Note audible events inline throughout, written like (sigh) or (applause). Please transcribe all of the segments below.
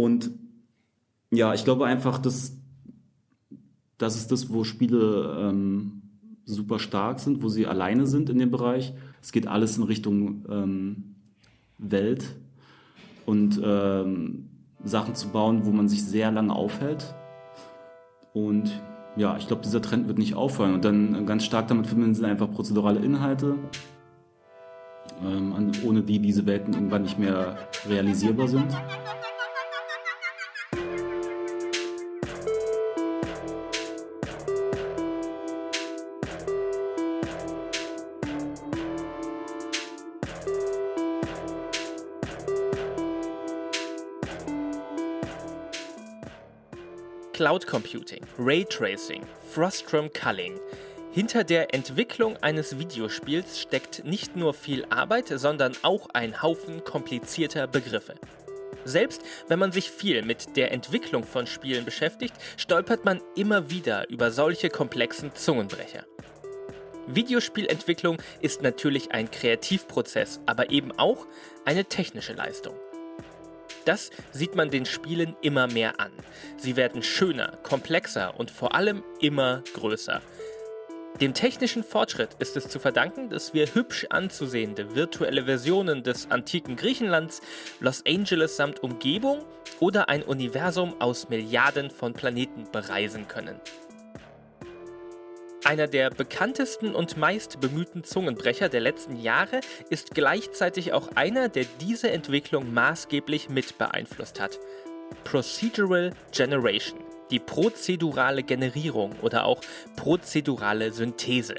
Und ja, ich glaube einfach, dass das ist das, wo Spiele ähm, super stark sind, wo sie alleine sind in dem Bereich. Es geht alles in Richtung ähm, Welt und ähm, Sachen zu bauen, wo man sich sehr lange aufhält. Und ja, ich glaube, dieser Trend wird nicht aufhören. Und dann ganz stark damit verbinden sind einfach prozedurale Inhalte, ähm, ohne die diese Welten irgendwann nicht mehr realisierbar sind. Cloud Computing, Raytracing, Frostrum Culling. Hinter der Entwicklung eines Videospiels steckt nicht nur viel Arbeit, sondern auch ein Haufen komplizierter Begriffe. Selbst wenn man sich viel mit der Entwicklung von Spielen beschäftigt, stolpert man immer wieder über solche komplexen Zungenbrecher. Videospielentwicklung ist natürlich ein Kreativprozess, aber eben auch eine technische Leistung. Das sieht man den Spielen immer mehr an. Sie werden schöner, komplexer und vor allem immer größer. Dem technischen Fortschritt ist es zu verdanken, dass wir hübsch anzusehende virtuelle Versionen des antiken Griechenlands, Los Angeles samt Umgebung oder ein Universum aus Milliarden von Planeten bereisen können. Einer der bekanntesten und meist bemühten Zungenbrecher der letzten Jahre ist gleichzeitig auch einer, der diese Entwicklung maßgeblich mit beeinflusst hat. Procedural Generation, die prozedurale Generierung oder auch prozedurale Synthese.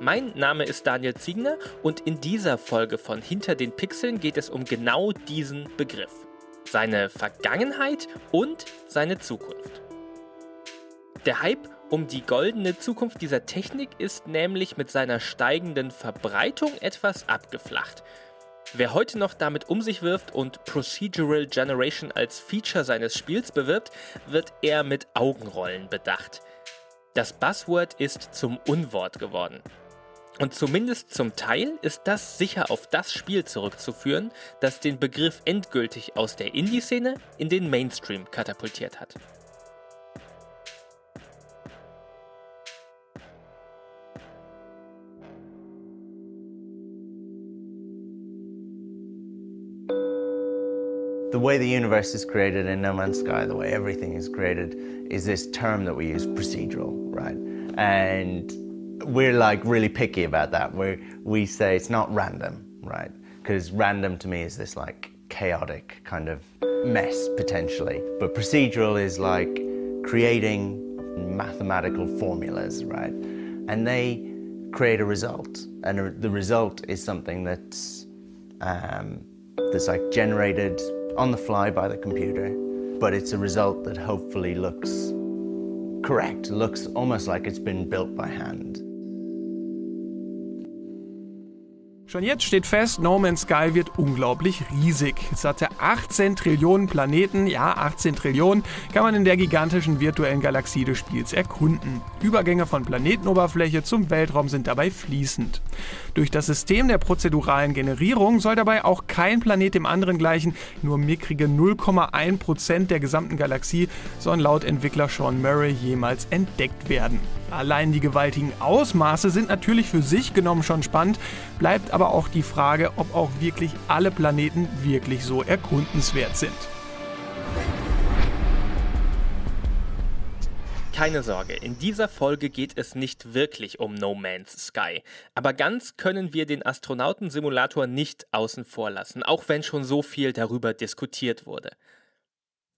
Mein Name ist Daniel Ziegner und in dieser Folge von Hinter den Pixeln geht es um genau diesen Begriff, seine Vergangenheit und seine Zukunft. Der Hype um die goldene Zukunft dieser Technik ist nämlich mit seiner steigenden Verbreitung etwas abgeflacht. Wer heute noch damit um sich wirft und Procedural Generation als Feature seines Spiels bewirbt, wird eher mit Augenrollen bedacht. Das Buzzword ist zum Unwort geworden. Und zumindest zum Teil ist das sicher auf das Spiel zurückzuführen, das den Begriff endgültig aus der Indie-Szene in den Mainstream katapultiert hat. The way the universe is created in No Man's Sky, the way everything is created, is this term that we use, procedural, right? And we're like really picky about that. We we say it's not random, right? Because random to me is this like chaotic kind of mess potentially. But procedural is like creating mathematical formulas, right? And they create a result, and the result is something that's um, that's like generated on the fly by the computer, but it's a result that hopefully looks correct, looks almost like it's been built by hand. Schon jetzt steht fest, No Man's Sky wird unglaublich riesig. Es hatte 18 Trillionen Planeten, ja 18 Trillionen, kann man in der gigantischen virtuellen Galaxie des Spiels erkunden. Übergänge von Planetenoberfläche zum Weltraum sind dabei fließend. Durch das System der prozeduralen Generierung soll dabei auch kein Planet dem anderen gleichen, nur mickrige 0,1% der gesamten Galaxie sollen laut Entwickler Sean Murray jemals entdeckt werden. Allein die gewaltigen Ausmaße sind natürlich für sich genommen schon spannend, bleibt aber auch die Frage, ob auch wirklich alle Planeten wirklich so erkundenswert sind. Keine Sorge, in dieser Folge geht es nicht wirklich um No Man's Sky. Aber ganz können wir den Astronautensimulator nicht außen vor lassen, auch wenn schon so viel darüber diskutiert wurde.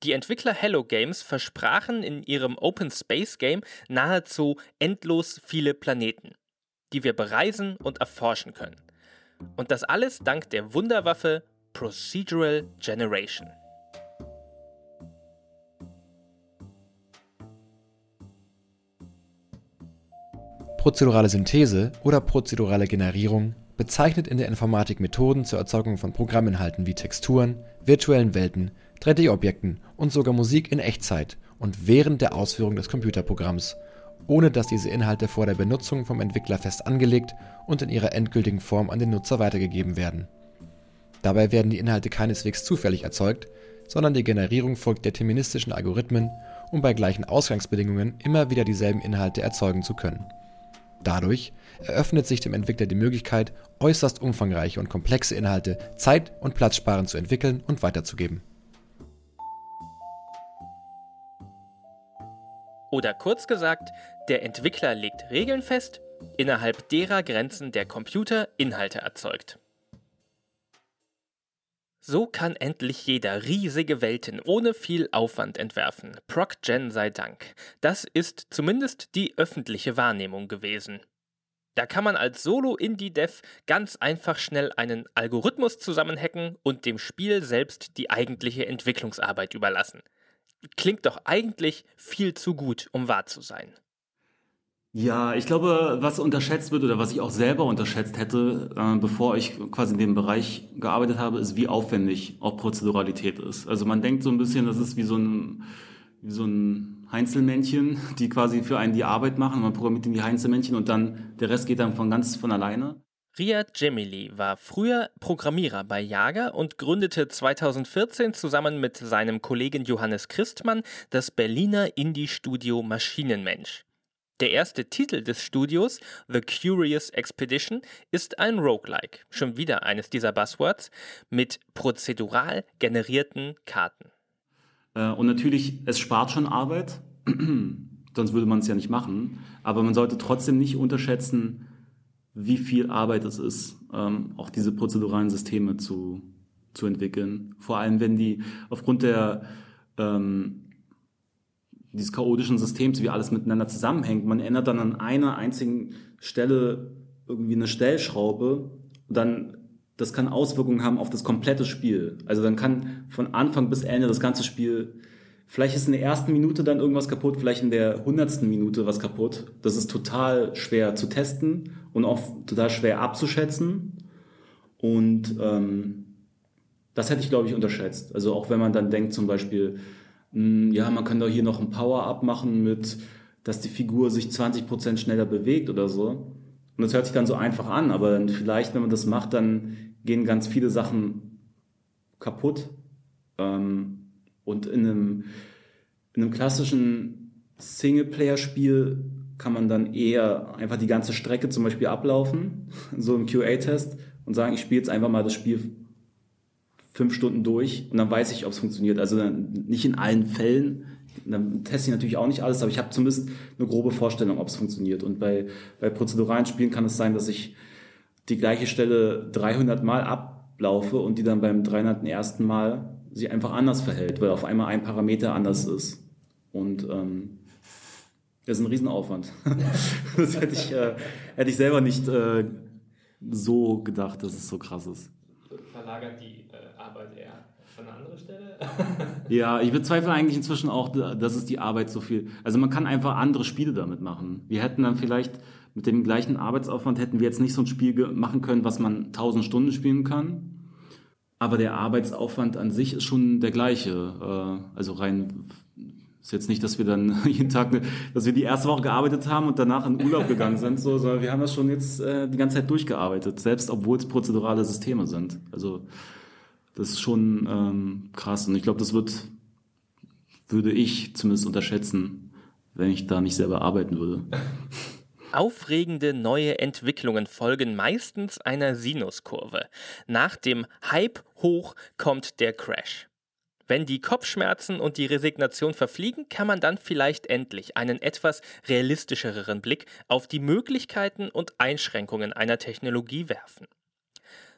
Die Entwickler Hello Games versprachen in ihrem Open Space Game nahezu endlos viele Planeten, die wir bereisen und erforschen können. Und das alles dank der Wunderwaffe Procedural Generation. Prozedurale Synthese oder prozedurale Generierung bezeichnet in der Informatik Methoden zur Erzeugung von Programminhalten wie Texturen, virtuellen Welten 3D-Objekten und sogar Musik in Echtzeit und während der Ausführung des Computerprogramms, ohne dass diese Inhalte vor der Benutzung vom Entwickler fest angelegt und in ihrer endgültigen Form an den Nutzer weitergegeben werden. Dabei werden die Inhalte keineswegs zufällig erzeugt, sondern die Generierung folgt deterministischen Algorithmen, um bei gleichen Ausgangsbedingungen immer wieder dieselben Inhalte erzeugen zu können. Dadurch eröffnet sich dem Entwickler die Möglichkeit, äußerst umfangreiche und komplexe Inhalte zeit- und platzsparend zu entwickeln und weiterzugeben. Oder kurz gesagt, der Entwickler legt Regeln fest, innerhalb derer Grenzen der Computer Inhalte erzeugt. So kann endlich jeder riesige Welten ohne viel Aufwand entwerfen. ProcGen sei Dank. Das ist zumindest die öffentliche Wahrnehmung gewesen. Da kann man als Solo-Indie-Dev ganz einfach schnell einen Algorithmus zusammenhacken und dem Spiel selbst die eigentliche Entwicklungsarbeit überlassen. Klingt doch eigentlich viel zu gut, um wahr zu sein. Ja, ich glaube, was unterschätzt wird oder was ich auch selber unterschätzt hätte, äh, bevor ich quasi in dem Bereich gearbeitet habe, ist, wie aufwendig auch Prozeduralität ist. Also man denkt so ein bisschen, das ist wie so ein, wie so ein Heinzelmännchen, die quasi für einen die Arbeit machen. Man programmiert in die Heinzelmännchen und dann der Rest geht dann von ganz von alleine. Riyad Cemili war früher Programmierer bei Jager und gründete 2014 zusammen mit seinem Kollegen Johannes Christmann das Berliner Indie-Studio Maschinenmensch. Der erste Titel des Studios, The Curious Expedition, ist ein Roguelike, schon wieder eines dieser Buzzwords, mit prozedural generierten Karten. Äh, und natürlich, es spart schon Arbeit, (clears throat) sonst würde man es ja nicht machen. Aber man sollte trotzdem nicht unterschätzen, wie viel Arbeit es ist, ähm, auch diese prozeduralen Systeme zu, zu entwickeln. Vor allem, wenn die aufgrund der ähm, dieses chaotischen Systems, wie alles miteinander zusammenhängt. Man ändert dann an einer einzigen Stelle irgendwie eine Stellschraube und dann das kann Auswirkungen haben auf das komplette Spiel. Also dann kann von Anfang bis Ende das ganze Spiel, vielleicht ist in der ersten Minute dann irgendwas kaputt, vielleicht in der hundertsten Minute was kaputt. Das ist total schwer zu testen und auch total schwer abzuschätzen. Und ähm, das hätte ich, glaube ich, unterschätzt. Also auch wenn man dann denkt zum Beispiel, hm, ja, man kann doch hier noch ein Power-Up machen mit, dass die Figur sich 20% schneller bewegt oder so. Und das hört sich dann so einfach an, aber dann vielleicht, wenn man das macht, dann gehen ganz viele Sachen kaputt. Ähm, und in einem, in einem klassischen Singleplayer-Spiel kann man dann eher einfach die ganze Strecke zum Beispiel ablaufen, (laughs) so im QA-Test, und sagen, ich spiele jetzt einfach mal das Spiel fünf Stunden durch und dann weiß ich, ob es funktioniert. Also nicht in allen Fällen, dann teste ich natürlich auch nicht alles, aber ich habe zumindest eine grobe Vorstellung, ob es funktioniert. Und bei, bei prozeduralen Spielen kann es sein, dass ich die gleiche Stelle 300 Mal ablaufe und die dann beim 301. Mal sich einfach anders verhält, weil auf einmal ein Parameter anders ist. Und ähm, das ist ein Riesenaufwand. (laughs) das hätte ich, äh, hätte ich selber nicht äh, so gedacht, dass es so krass ist. Verlagert die Arbeit eher von einer anderen Stelle? (laughs) ja, ich bezweifle eigentlich inzwischen auch, dass es die Arbeit so viel. Also man kann einfach andere Spiele damit machen. Wir hätten dann vielleicht mit dem gleichen Arbeitsaufwand hätten wir jetzt nicht so ein Spiel machen können, was man 1000 Stunden spielen kann. Aber der Arbeitsaufwand an sich ist schon der gleiche. Äh, also rein ist jetzt nicht, dass wir dann (laughs) jeden Tag, dass wir die erste Woche gearbeitet haben und danach in Urlaub gegangen sind, so, sondern wir haben das schon jetzt äh, die ganze Zeit durchgearbeitet, selbst obwohl es prozedurale Systeme sind. Also das ist schon ähm, krass. Und ich glaube, das wird, würde ich zumindest unterschätzen, wenn ich da nicht selber arbeiten würde. Aufregende neue Entwicklungen folgen meistens einer Sinuskurve. Nach dem Hype hoch kommt der Crash. Wenn die Kopfschmerzen und die Resignation verfliegen, kann man dann vielleicht endlich einen etwas realistischeren Blick auf die Möglichkeiten und Einschränkungen einer Technologie werfen.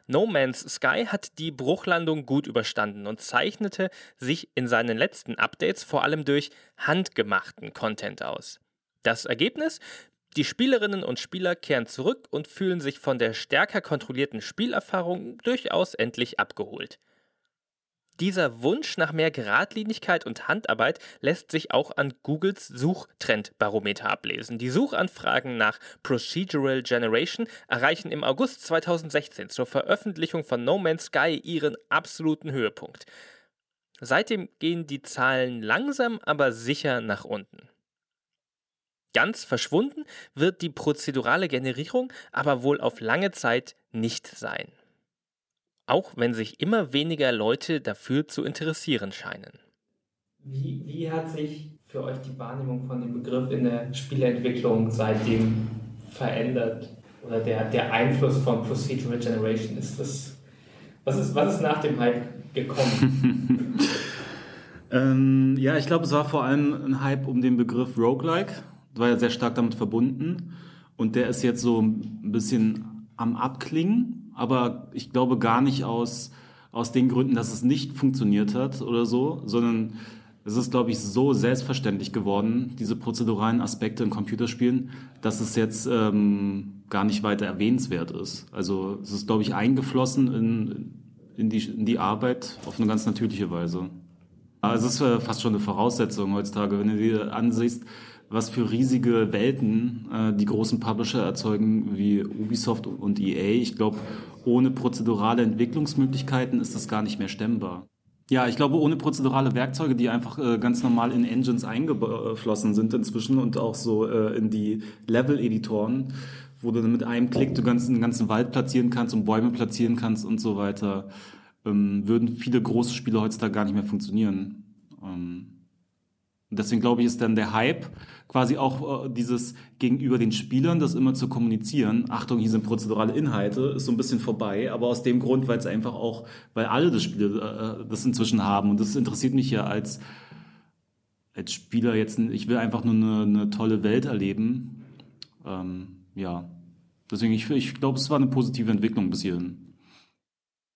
No Man's Sky hat die Bruchlandung gut überstanden und zeichnete sich in seinen letzten Updates vor allem durch handgemachten Content aus. Das Ergebnis? Die Spielerinnen und Spieler kehren zurück und fühlen sich von der stärker kontrollierten Spielerfahrung durchaus endlich abgeholt. Dieser Wunsch nach mehr Geradlinigkeit und Handarbeit lässt sich auch an Googles Suchtrendbarometer ablesen. Die Suchanfragen nach Procedural Generation erreichen im August 2016 zur Veröffentlichung von No Man's Sky ihren absoluten Höhepunkt. Seitdem gehen die Zahlen langsam aber sicher nach unten. Ganz verschwunden wird die prozedurale Generierung aber wohl auf lange Zeit nicht sein. auch wenn sich immer weniger Leute dafür zu interessieren scheinen. Wie, wie hat sich für euch die Wahrnehmung von dem Begriff in der Spieleentwicklung seitdem verändert? Oder der, der Einfluss von Procedural Generation? Ist das, was, ist, was ist nach dem Hype gekommen? (laughs) ähm, ja, ich glaube, es war vor allem ein Hype um den Begriff Roguelike. War ja sehr stark damit verbunden. Und der ist jetzt so ein bisschen am Abklingen, aber ich glaube gar nicht aus, aus den Gründen, dass es nicht funktioniert hat oder so, sondern es ist, glaube ich, so selbstverständlich geworden, diese prozeduralen Aspekte in Computerspielen, dass es jetzt ähm, gar nicht weiter erwähnenswert ist. Also es ist, glaube ich, eingeflossen in, in, die, in die Arbeit auf eine ganz natürliche Weise. Also es ist äh, fast schon eine Voraussetzung heutzutage, wenn du dir ansiehst, was für riesige Welten äh, die großen Publisher erzeugen, wie Ubisoft und EA. Ich glaube, ohne prozedurale Entwicklungsmöglichkeiten ist das gar nicht mehr stemmbar. Ja, ich glaube, ohne prozedurale Werkzeuge, die einfach äh, ganz normal in Engines eingeflossen sind inzwischen und auch so äh, in die Level-Editoren, wo du mit einem Klick du ganzen, einen ganzen Wald platzieren kannst und Bäume platzieren kannst und so weiter, ähm, würden viele große Spiele heutzutage gar nicht mehr funktionieren. Ähm, deswegen glaube ich, ist dann der Hype quasi auch äh, dieses gegenüber den Spielern, das immer zu kommunizieren. Achtung, hier sind prozedurale Inhalte, ist so ein bisschen vorbei, aber aus dem Grund, weil es einfach auch, weil alle das Spiel äh, das inzwischen haben und das interessiert mich ja als als Spieler jetzt, ich will einfach nur eine, eine tolle Welt erleben. Ähm, ja, deswegen ich, ich glaube, es war eine positive Entwicklung bis hierhin.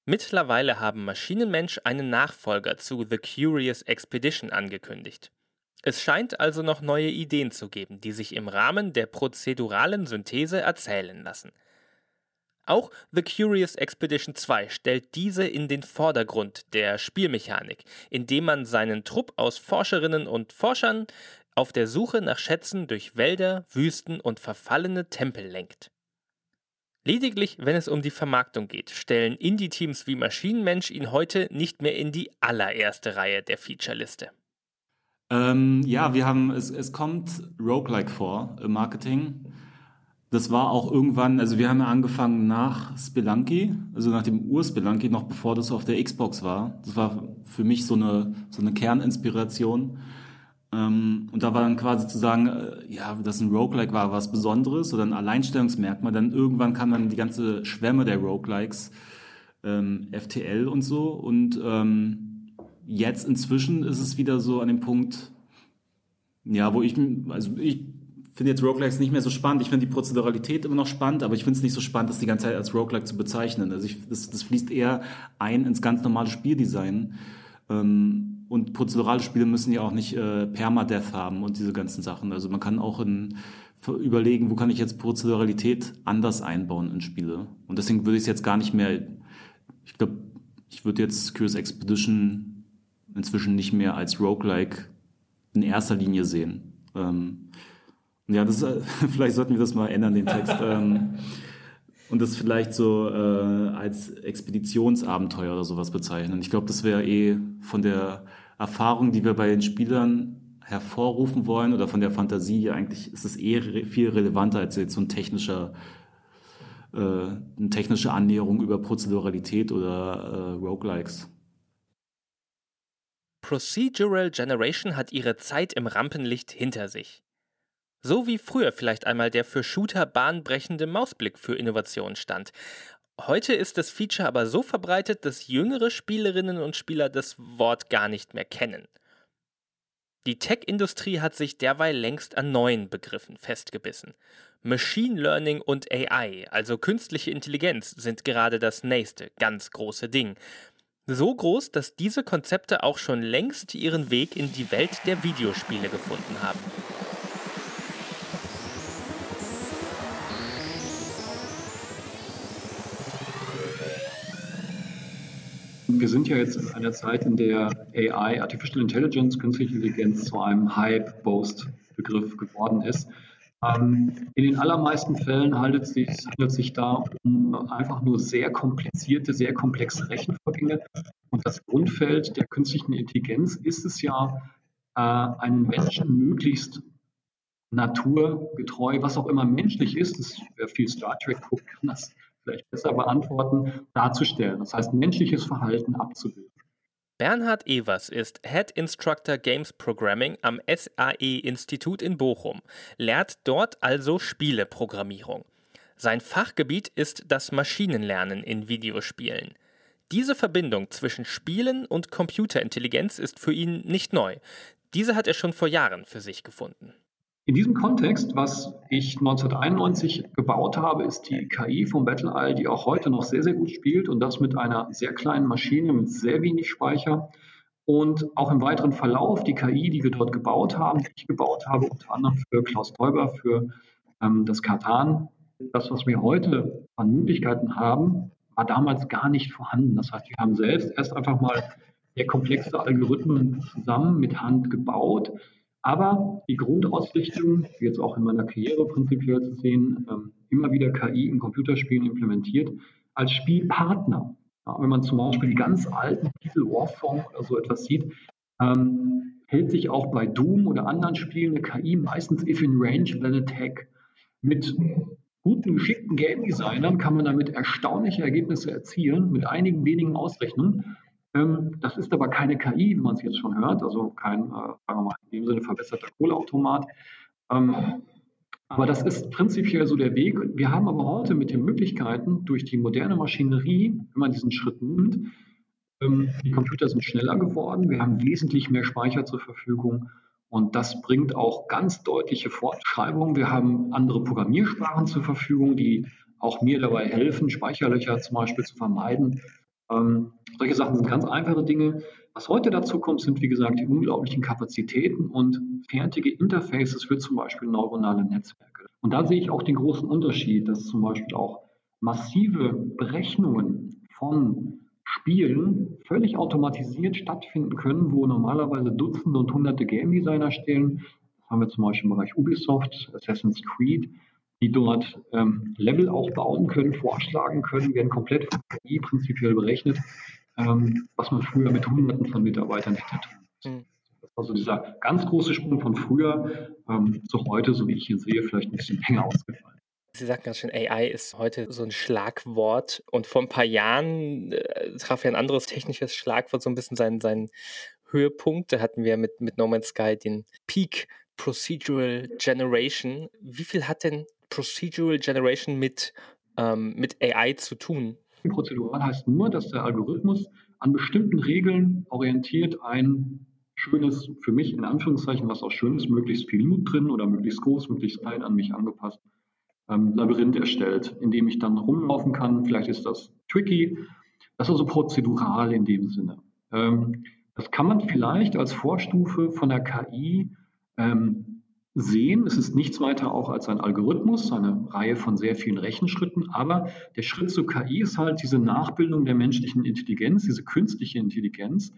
Mittlerweile haben Maschinenmensch einen Nachfolger zu The Curious Expedition angekündigt. Es scheint also noch neue Ideen zu geben, die sich im Rahmen der prozeduralen Synthese erzählen lassen. Auch The Curious Expedition 2 stellt diese in den Vordergrund der Spielmechanik, indem man seinen Trupp aus Forscherinnen und Forschern auf der Suche nach Schätzen durch Wälder, Wüsten und verfallene Tempel lenkt. Lediglich, wenn es um die Vermarktung geht, stellen Indie-Teams wie Maschinenmensch ihn heute nicht mehr in die allererste Reihe der Featureliste. Ähm, ja, wir haben, es, es kommt Roguelike vor im Marketing. Das war auch irgendwann, also wir haben ja angefangen nach Spelunky, also nach dem Ur-Spelunky, noch bevor das auf der Xbox war. Das war für mich so eine, so eine Kerninspiration. Ähm, und da war dann quasi zu sagen, äh, ja, dass ein Roguelike war was Besonderes oder ein Alleinstellungsmerkmal. Dann irgendwann kam dann die ganze Schwemme der Roguelikes, ähm, FTL und so. Und ähm, jetzt inzwischen ist es wieder so an dem Punkt, ja, wo ich, also ich finde jetzt Roguelikes nicht mehr so spannend. Ich finde die Prozeduralität immer noch spannend, aber ich finde es nicht so spannend, das die ganze Zeit als Roguelike zu bezeichnen. Also ich, das, das fließt eher ein ins ganz normale Spieldesign. Ähm, und prozedurale Spiele müssen ja auch nicht äh, Permadeath haben und diese ganzen Sachen. Also man kann auch in, überlegen, wo kann ich jetzt Prozeduralität anders einbauen in Spiele. Und deswegen würde ich es jetzt gar nicht mehr, ich glaube, ich würde jetzt Curious Expedition inzwischen nicht mehr als Roguelike in erster Linie sehen. Ähm, ja, das ist, (laughs) vielleicht sollten wir das mal ändern, den Text. ähm, und das vielleicht so äh, als Expeditionsabenteuer oder sowas bezeichnen. Ich glaube, das wäre eh von der Erfahrung, die wir bei den Spielern hervorrufen wollen oder von der Fantasie, eigentlich ist es eh re viel relevanter als jetzt so ein technischer äh, eine technische Annäherung über Prozeduralität oder äh, Roguelikes. Procedural Generation hat ihre Zeit im Rampenlicht hinter sich. So wie früher vielleicht einmal der für Shooter bahnbrechende Mausblick für Innovation stand. Heute ist das Feature aber so verbreitet, dass jüngere Spielerinnen und Spieler das Wort gar nicht mehr kennen. Die Tech-Industrie hat sich derweil längst an neuen Begriffen festgebissen. Machine Learning und AI, also künstliche Intelligenz, sind gerade das nächste ganz große Ding. So groß, dass diese Konzepte auch schon längst ihren Weg in die Welt der Videospiele gefunden haben. Wir sind ja jetzt in einer Zeit, in der AI, Artificial Intelligence, künstliche Intelligenz zu einem Hype-Boast-Begriff geworden ist. Ähm, in den allermeisten Fällen handelt es sich, handelt sich da um einfach nur sehr komplizierte, sehr komplexe Rechenvorgänge. Und das Grundfeld der künstlichen Intelligenz ist es ja, äh, einen Menschen möglichst naturgetreu, was auch immer menschlich ist, das, wer viel Star Trek guckt, kann das vielleicht besser beantworten, darzustellen. Das heißt, menschliches Verhalten abzubilden. Bernhard Evers ist Head Instructor Games Programming am SAE-Institut in Bochum, lehrt dort also Spieleprogrammierung. Sein Fachgebiet ist das Maschinenlernen in Videospielen. Diese Verbindung zwischen Spielen und Computerintelligenz ist für ihn nicht neu. Diese hat er schon vor Jahren für sich gefunden. In diesem Kontext, was ich 1991 gebaut habe, ist die KI von BattleEye, die auch heute noch sehr, sehr gut spielt und das mit einer sehr kleinen Maschine mit sehr wenig Speicher. Und auch im weiteren Verlauf, die KI, die wir dort gebaut haben, die ich gebaut habe, unter anderem für Klaus Teuber, für ähm, das Katan, das, was wir heute an Möglichkeiten haben, war damals gar nicht vorhanden. Das heißt, wir haben selbst erst einfach mal sehr komplexe Algorithmen zusammen mit Hand gebaut, aber die Grundausrichtung, jetzt auch in meiner Karriere prinzipiell zu sehen, ähm, immer wieder KI in Computerspielen implementiert, als Spielpartner. Wenn man zum Beispiel die ganz alten Titel Warform oder so etwas sieht, ähm, hält sich auch bei Doom oder anderen Spielen eine KI meistens if in range then attack. Mit guten, geschickten Game Designern kann man damit erstaunliche Ergebnisse erzielen, mit einigen wenigen Ausrechnungen. Ähm, das ist aber keine KI, wie man es jetzt schon hört, also kein, äh, sagen wir mal, in dem Sinne verbesserter Kohleautomat. Ähm, aber das ist prinzipiell so der Weg. Wir haben aber heute mit den Möglichkeiten durch die moderne Maschinerie, wenn man diesen Schritt nimmt, ähm, die Computer sind schneller geworden, wir haben wesentlich mehr Speicher zur Verfügung und das bringt auch ganz deutliche Fortschreibungen. Wir haben andere Programmiersprachen zur Verfügung, die auch mir dabei helfen, Speicherlöcher zum Beispiel zu vermeiden. Ähm, solche Sachen sind ganz einfache Dinge. Was heute dazu kommt, sind wie gesagt die unglaublichen Kapazitäten und fertige Interfaces für zum Beispiel neuronale Netzwerke. Und da sehe ich auch den großen Unterschied, dass zum Beispiel auch massive Berechnungen von Spielen völlig automatisiert stattfinden können, wo normalerweise Dutzende und Hunderte Game Designer stehen. Das haben wir zum Beispiel im Bereich Ubisoft, Assassin's Creed, die dort ähm, Level auch bauen können, vorschlagen können, werden komplett von KI prinzipiell berechnet, ähm, was man früher mit Hunderten von Mitarbeitern hätte tun mhm. Also dieser ganz große Sprung von früher ähm, zu heute, so wie ich ihn sehe, vielleicht ein bisschen länger ausgefallen. Sie sagten ganz schön, AI ist heute so ein Schlagwort und vor ein paar Jahren äh, traf ja ein anderes technisches Schlagwort so ein bisschen seinen, seinen Höhepunkt. Da hatten wir mit, mit No Man's Sky den Peak Procedural Generation. Wie viel hat denn Procedural Generation mit, ähm, mit AI zu tun? Prozedural heißt nur, dass der Algorithmus an bestimmten Regeln orientiert ein schönes, für mich in Anführungszeichen, was auch schön ist, möglichst viel Loot drin oder möglichst groß, möglichst klein an mich angepasst, ähm, Labyrinth erstellt, in dem ich dann rumlaufen kann. Vielleicht ist das tricky. Das ist also prozedural in dem Sinne. Ähm, das kann man vielleicht als Vorstufe von der KI ähm, sehen. Es ist nichts weiter auch als ein Algorithmus, eine Reihe von sehr vielen Rechenschritten, aber der Schritt zur KI ist halt diese Nachbildung der menschlichen Intelligenz, diese künstliche Intelligenz.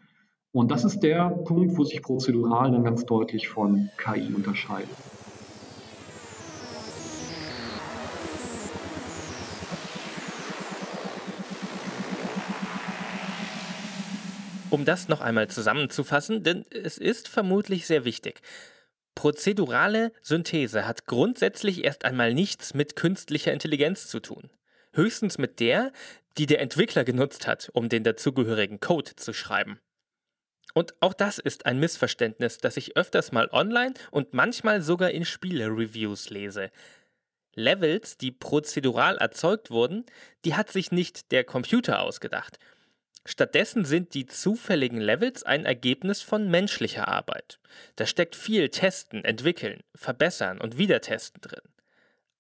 Und das ist der Punkt, wo sich prozedural dann ganz deutlich von KI unterscheidet. Um das noch einmal zusammenzufassen, denn es ist vermutlich sehr wichtig. Prozedurale Synthese hat grundsätzlich erst einmal nichts mit künstlicher Intelligenz zu tun. Höchstens mit der, die der Entwickler genutzt hat, um den dazugehörigen Code zu schreiben. Und auch das ist ein Missverständnis, das ich öfters mal online und manchmal sogar in Spiele-Reviews lese. Levels, die prozedural erzeugt wurden, die hat sich nicht der Computer ausgedacht. Stattdessen sind die zufälligen Levels ein Ergebnis von menschlicher Arbeit. Da steckt viel Testen, Entwickeln, Verbessern und Wiedertesten drin.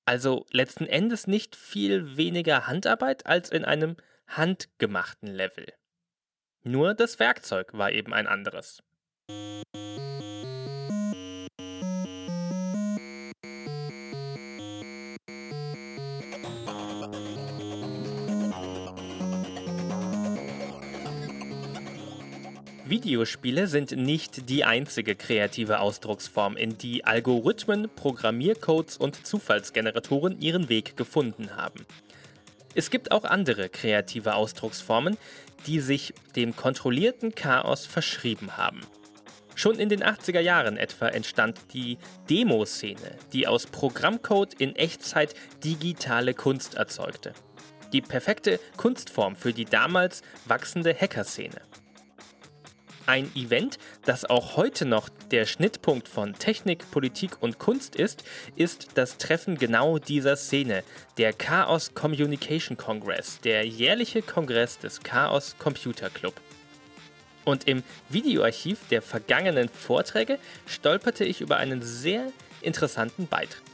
Also letzten Endes nicht viel weniger Handarbeit als in einem handgemachten Level. Nur das Werkzeug war eben ein anderes. Videospiele sind nicht die einzige kreative Ausdrucksform, in die Algorithmen, Programmiercodes und Zufallsgeneratoren ihren Weg gefunden haben. Es gibt auch andere kreative Ausdrucksformen, die sich dem kontrollierten Chaos verschrieben haben. Schon in den 80er Jahren etwa entstand die Demoszene, die aus Programmcode in Echtzeit digitale Kunst erzeugte. Die perfekte Kunstform für die damals wachsende Hackerszene. Ein Event, das auch heute noch der Schnittpunkt von Technik, Politik und Kunst ist, ist das Treffen genau dieser Szene, der Chaos Communication Congress, der jährliche Kongress des Chaos Computer Club. Und im Videoarchiv der vergangenen Vorträge stolperte ich über einen sehr interessanten Beitrag.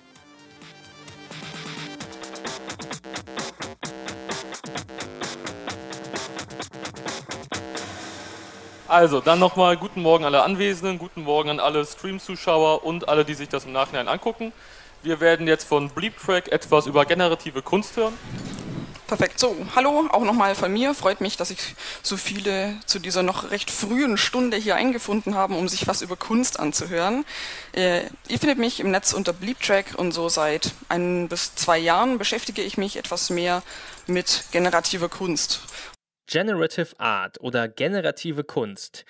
Also, dann nochmal guten Morgen alle Anwesenden, guten Morgen an alle Stream-Zuschauer und alle, die sich das im Nachhinein angucken. Wir werden jetzt von Bleeptrack etwas über generative Kunst hören. Perfekt. So, hallo, auch nochmal von mir. Freut mich, dass sich so viele zu dieser noch recht frühen Stunde hier eingefunden haben, um sich was über Kunst anzuhören. Äh, ihr findet mich im Netz unter Bleeptrack und so seit ein bis zwei Jahren beschäftige ich mich etwas mehr mit generativer Kunst. Generative Art oder generative Kunst.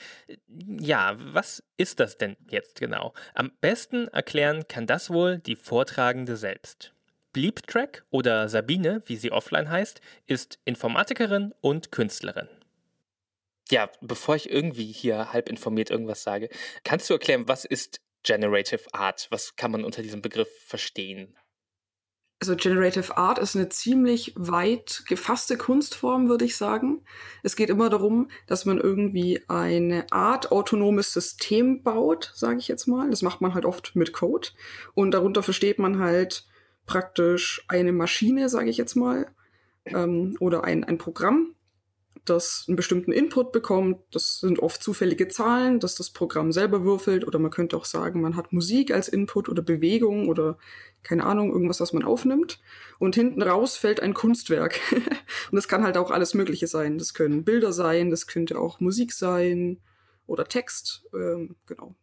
Ja, was ist das denn jetzt genau? Am besten erklären kann das wohl die Vortragende selbst. Bleeptrack oder Sabine, wie sie offline heißt, ist Informatikerin und Künstlerin. Ja, bevor ich irgendwie hier halb informiert irgendwas sage, kannst du erklären, was ist Generative Art? Was kann man unter diesem Begriff verstehen? Also Generative Art ist eine ziemlich weit gefasste Kunstform, würde ich sagen. Es geht immer darum, dass man irgendwie eine Art autonomes System baut, sage ich jetzt mal. Das macht man halt oft mit Code. Und darunter versteht man halt praktisch eine Maschine, sage ich jetzt mal, ähm, oder ein, ein Programm, das einen bestimmten Input bekommt. Das sind oft zufällige Zahlen, dass das Programm selber würfelt. Oder man könnte auch sagen, man hat Musik als Input oder Bewegung oder keine Ahnung, irgendwas, was man aufnimmt. Und hinten raus fällt ein Kunstwerk. (laughs) und das kann halt auch alles Mögliche sein. Das können Bilder sein, das könnte auch Musik sein oder Text. Ähm, genau.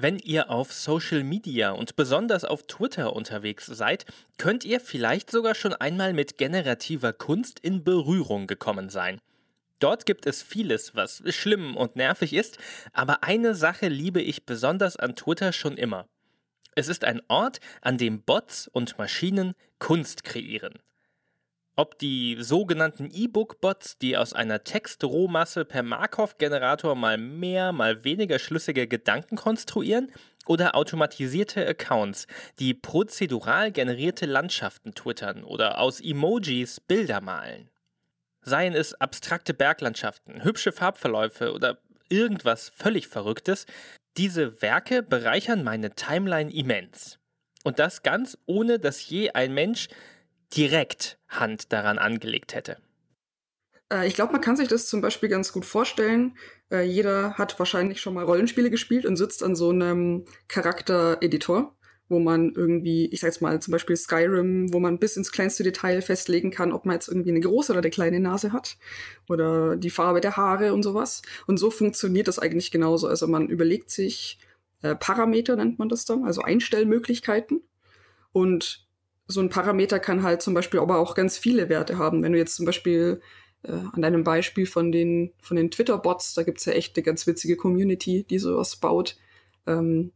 Wenn ihr auf Social Media und besonders auf Twitter unterwegs seid, könnt ihr vielleicht sogar schon einmal mit generativer Kunst in Berührung gekommen sein. Dort gibt es vieles, was schlimm und nervig ist, aber eine Sache liebe ich besonders an Twitter schon immer. Es ist ein Ort, an dem Bots und Maschinen Kunst kreieren. Ob die sogenannten E-Book-Bots, die aus einer Textrohmasse per Markov-Generator mal mehr, mal weniger schlüssige Gedanken konstruieren, oder automatisierte Accounts, die prozedural generierte Landschaften twittern oder aus Emojis Bilder malen. Seien es abstrakte Berglandschaften, hübsche Farbverläufe oder irgendwas völlig Verrücktes, diese Werke bereichern meine Timeline immens. Und das ganz ohne, dass je ein Mensch direkt Hand daran angelegt hätte. Äh, ich glaube, man kann sich das zum Beispiel ganz gut vorstellen. Äh, jeder hat wahrscheinlich schon mal Rollenspiele gespielt und sitzt an so einem Charaktereditor wo man irgendwie, ich sag jetzt mal zum Beispiel Skyrim, wo man bis ins kleinste Detail festlegen kann, ob man jetzt irgendwie eine große oder eine kleine Nase hat oder die Farbe der Haare und sowas. Und so funktioniert das eigentlich genauso. Also man überlegt sich äh, Parameter, nennt man das dann, also Einstellmöglichkeiten. Und so ein Parameter kann halt zum Beispiel aber auch ganz viele Werte haben. Wenn du jetzt zum Beispiel äh, an deinem Beispiel von den, von den Twitter-Bots, da gibt's ja echt eine ganz witzige Community, die sowas baut. Ähm,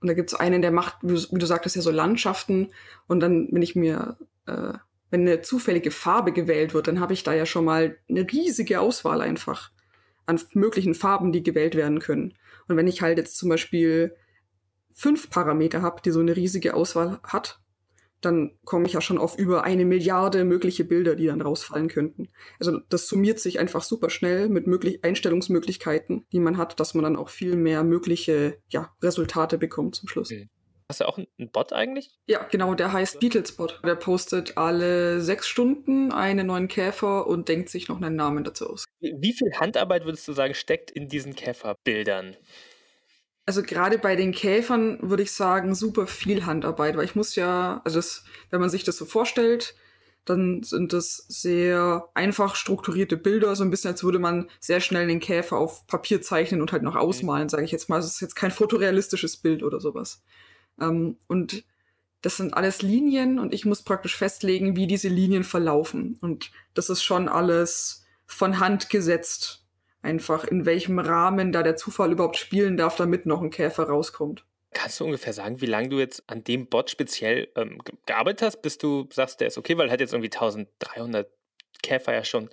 und da gibt es einen, der macht, wie du sagtest, ja so Landschaften. Und dann, wenn ich mir, äh, wenn eine zufällige Farbe gewählt wird, dann habe ich da ja schon mal eine riesige Auswahl einfach an möglichen Farben, die gewählt werden können. Und wenn ich halt jetzt zum Beispiel fünf Parameter habe, die so eine riesige Auswahl hat, dann komme ich ja schon auf über eine Milliarde mögliche Bilder, die dann rausfallen könnten. Also das summiert sich einfach super schnell mit möglich Einstellungsmöglichkeiten, die man hat, dass man dann auch viel mehr mögliche ja, Resultate bekommt zum Schluss. Okay. Hast du auch einen Bot eigentlich? Ja, genau, der heißt Beatlesbot. Der postet alle sechs Stunden einen neuen Käfer und denkt sich noch einen Namen dazu aus. Wie viel Handarbeit würdest du sagen steckt in diesen Käferbildern? Also gerade bei den Käfern würde ich sagen, super viel Handarbeit, weil ich muss ja, also das, wenn man sich das so vorstellt, dann sind das sehr einfach strukturierte Bilder, so ein bisschen als würde man sehr schnell den Käfer auf Papier zeichnen und halt noch ausmalen, sage ich jetzt mal. Es ist jetzt kein fotorealistisches Bild oder sowas. Ähm, und das sind alles Linien und ich muss praktisch festlegen, wie diese Linien verlaufen. Und das ist schon alles von Hand gesetzt einfach, in welchem Rahmen da der Zufall überhaupt spielen darf, damit noch ein Käfer rauskommt. Kannst du ungefähr sagen, wie lange du jetzt an dem Bot speziell ähm, gearbeitet hast, bis du sagst, der ist okay, weil er hat jetzt irgendwie 1300 Käfer ja schon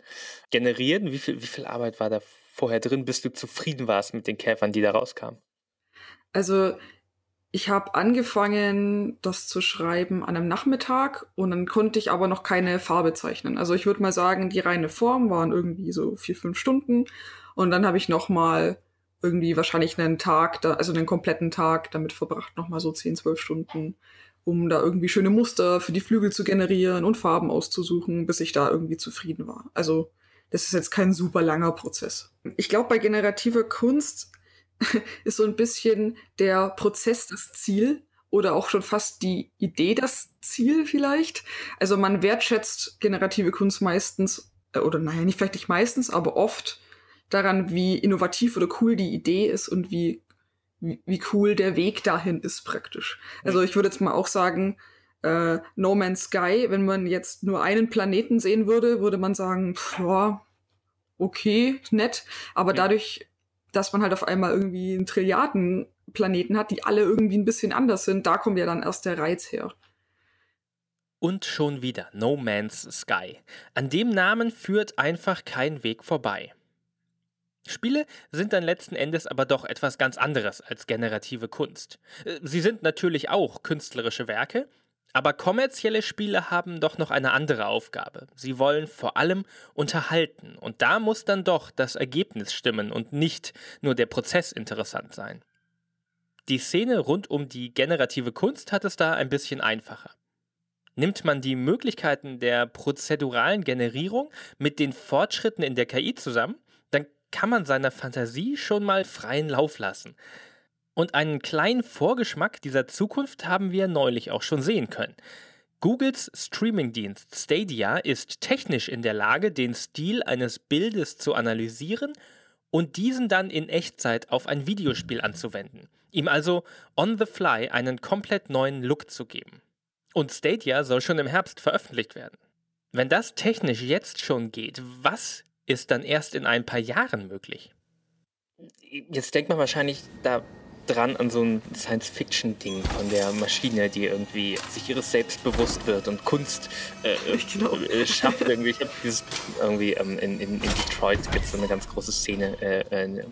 generiert. Wie viel, wie viel Arbeit war da vorher drin, bis du zufrieden warst mit den Käfern, die da rauskamen? Also ich habe angefangen, das zu schreiben an einem Nachmittag und dann konnte ich aber noch keine Farbe zeichnen. Also ich würde mal sagen, die reine Form waren irgendwie so vier, fünf Stunden und dann habe ich noch mal irgendwie wahrscheinlich einen Tag, da, also einen kompletten Tag damit verbracht, noch mal so zehn, zwölf Stunden, um da irgendwie schöne Muster für die Flügel zu generieren und Farben auszusuchen, bis ich da irgendwie zufrieden war. Also das ist jetzt kein super langer Prozess. Ich glaube, bei generativer Kunst (laughs) ist so ein bisschen der Prozess das Ziel oder auch schon fast die Idee das Ziel vielleicht. Also man wertschätzt generative Kunst meistens, äh, oder naja, nicht vielleicht nicht meistens, aber oft daran, wie innovativ oder cool die Idee ist und wie, wie, cool der Weg dahin ist praktisch. Also ich würde jetzt mal auch sagen, äh, No Man's Sky, wenn man jetzt nur einen Planeten sehen würde, würde man sagen, ja, okay, nett, aber dadurch dass man halt auf einmal irgendwie einen Trilliarden Planeten hat, die alle irgendwie ein bisschen anders sind, da kommt ja dann erst der Reiz her. Und schon wieder No Man's Sky. An dem Namen führt einfach kein Weg vorbei. Spiele sind dann letzten Endes aber doch etwas ganz anderes als generative Kunst. Äh, sie sind natürlich auch künstlerische Werke, aber kommerzielle Spiele haben doch noch eine andere Aufgabe. Sie wollen vor allem unterhalten. Und da muss dann doch das Ergebnis stimmen und nicht nur der Prozess interessant sein. Die Szene rund um die generative Kunst hat es da ein bisschen einfacher. Nimmt man die Möglichkeiten der prozeduralen Generierung mit den Fortschritten in der KI zusammen, dann kann man seiner Fantasie schon mal freien Lauf lassen. Und einen kleinen Vorgeschmack dieser Zukunft haben wir neulich auch schon sehen können. Googles Streamingdienst Stadia ist technisch in der Lage, den Stil eines Bildes zu analysieren und diesen dann in Echtzeit auf ein Videospiel anzuwenden, ihm also on the fly einen komplett neuen Look zu geben. Und Stadia soll schon im Herbst veröffentlicht werden. Wenn das technisch jetzt schon geht, was ist dann erst in ein paar Jahren möglich? Jetzt denkt man wahrscheinlich, da dran an so ein Science-Fiction-Ding von der Maschine, die irgendwie sich ihres Selbst bewusst wird und Kunst äh, genau. äh, schafft irgendwie. Ich habe dieses irgendwie ähm, in, in, in, Detroit gibt es so eine ganz große Szene, äh, äh,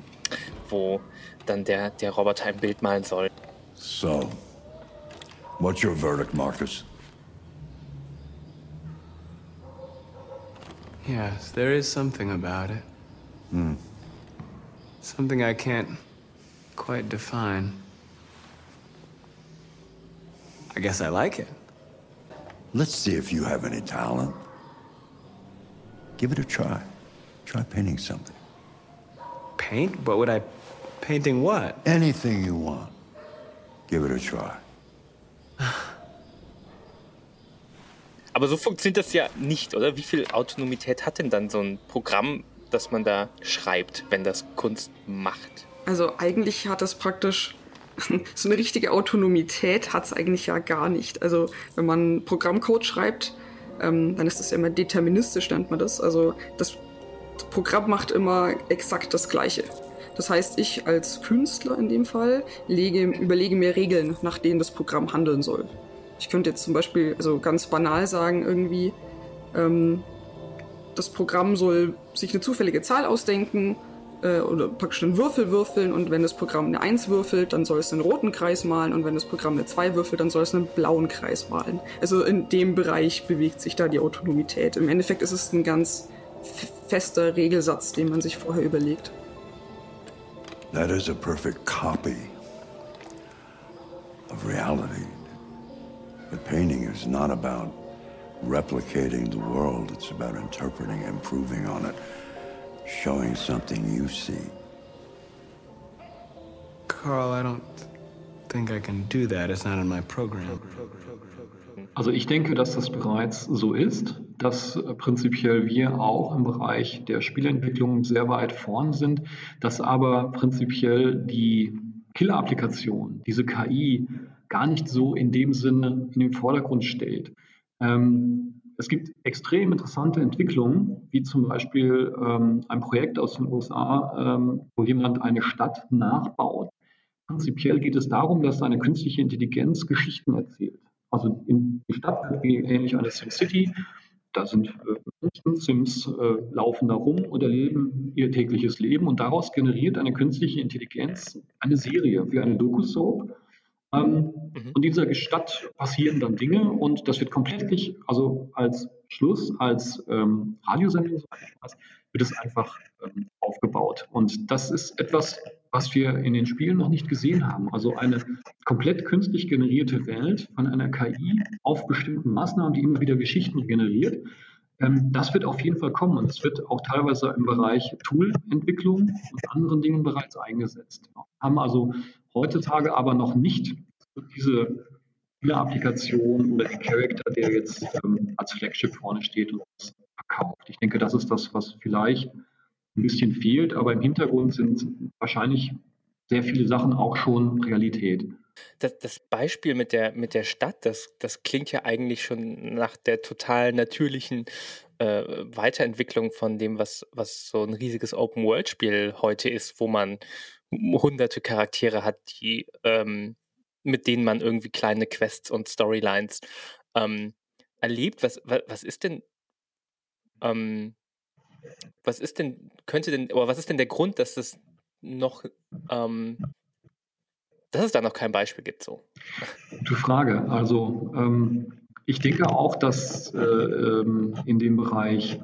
wo dann der, der Roboter ein Bild malen soll. So, what's your verdict, Marcus? Yes, there is something about it. Hmm. Something I can't quite define. I guess I like it. Let's see if you have any talent. Give it a try. Try painting something. Paint? What would I... Painting what? Anything you want. Give it a try. (sighs) Aber so funktioniert das ja nicht, oder? Wie viel Autonomität hat denn dann so ein Programm, das man da schreibt, wenn das Kunst macht? Also eigentlich hat das praktisch (laughs) so eine richtige Autonomität hat es eigentlich ja gar nicht. Also wenn man Programmcode schreibt, ähm, dann ist das ja immer deterministisch, nennt man das. Also das Programm macht immer exakt das Gleiche. Das heißt, ich als Künstler in dem Fall lege, überlege mir Regeln, nach denen das Programm handeln soll. Ich könnte jetzt zum Beispiel, also ganz banal sagen, irgendwie, ähm, das Programm soll sich eine zufällige Zahl ausdenken äh, oder praktisch einen Würfel würfeln und wenn das Programm eine 1 würfelt, dann soll es einen roten Kreis malen und wenn das Programm eine 2 würfelt, dann soll es einen blauen Kreis malen. Also in dem Bereich bewegt sich da die Autonomität. Im Endeffekt ist es ein ganz fester Regelsatz, den man sich vorher überlegt. That is a perfect copy of reality. The painting is not about replicating the world, it's about interpreting, improving on it. Showing something you see. Carl, I don't think I can do that. It's not in my program. Also ich denke, dass das bereits so ist, dass prinzipiell wir auch im Bereich der Spielentwicklung sehr weit vorn sind, dass aber prinzipiell die Killer-Applikation, diese KI, gar nicht so in dem Sinne in den Vordergrund stellt. Ähm, es gibt extrem interessante Entwicklungen, wie zum Beispiel ähm, ein Projekt aus den USA, ähm, wo jemand eine Stadt nachbaut, prinzipiell geht es darum, dass eine künstliche Intelligenz Geschichten erzählt. Also in die Stadt wie ähnlich eine SimCity. Da sind äh, Menschen, Sims äh, laufen da rum und erleben ihr tägliches Leben und daraus generiert eine künstliche Intelligenz eine Serie wie eine Doku-Soap. Ähm, mhm. Und in dieser Stadt passieren dann Dinge und das wird komplett, also als Schluss, als ähm, Radiosendung, wird es einfach ähm, aufgebaut. Und das ist etwas, was wir in den Spielen noch nicht gesehen haben. Also eine komplett künstlich generierte Welt von einer KI auf bestimmten Maßnahmen, die immer wieder Geschichten generiert. Ähm, das wird auf jeden Fall kommen und es wird auch teilweise im Bereich Toolentwicklung und anderen Dingen bereits eingesetzt. Wir haben also heutzutage aber noch nicht diese Applikation oder den Charakter, der jetzt ähm, als Flagship vorne steht und das verkauft. Ich denke, das ist das, was vielleicht ein bisschen fehlt, aber im Hintergrund sind wahrscheinlich sehr viele Sachen auch schon Realität. Das, das, Beispiel mit der, mit der Stadt, das, das klingt ja eigentlich schon nach der total natürlichen äh, Weiterentwicklung von dem, was, was so ein riesiges Open-World-Spiel heute ist, wo man hunderte Charaktere hat, die, ähm, mit denen man irgendwie kleine Quests und Storylines ähm, erlebt. Was, was, was ist denn ähm, was ist denn, könnte denn, oder was ist denn der Grund, dass das noch, ähm, dass es da noch kein Beispiel gibt so? Gute Frage. Also ähm, ich denke auch, dass äh, ähm, in dem Bereich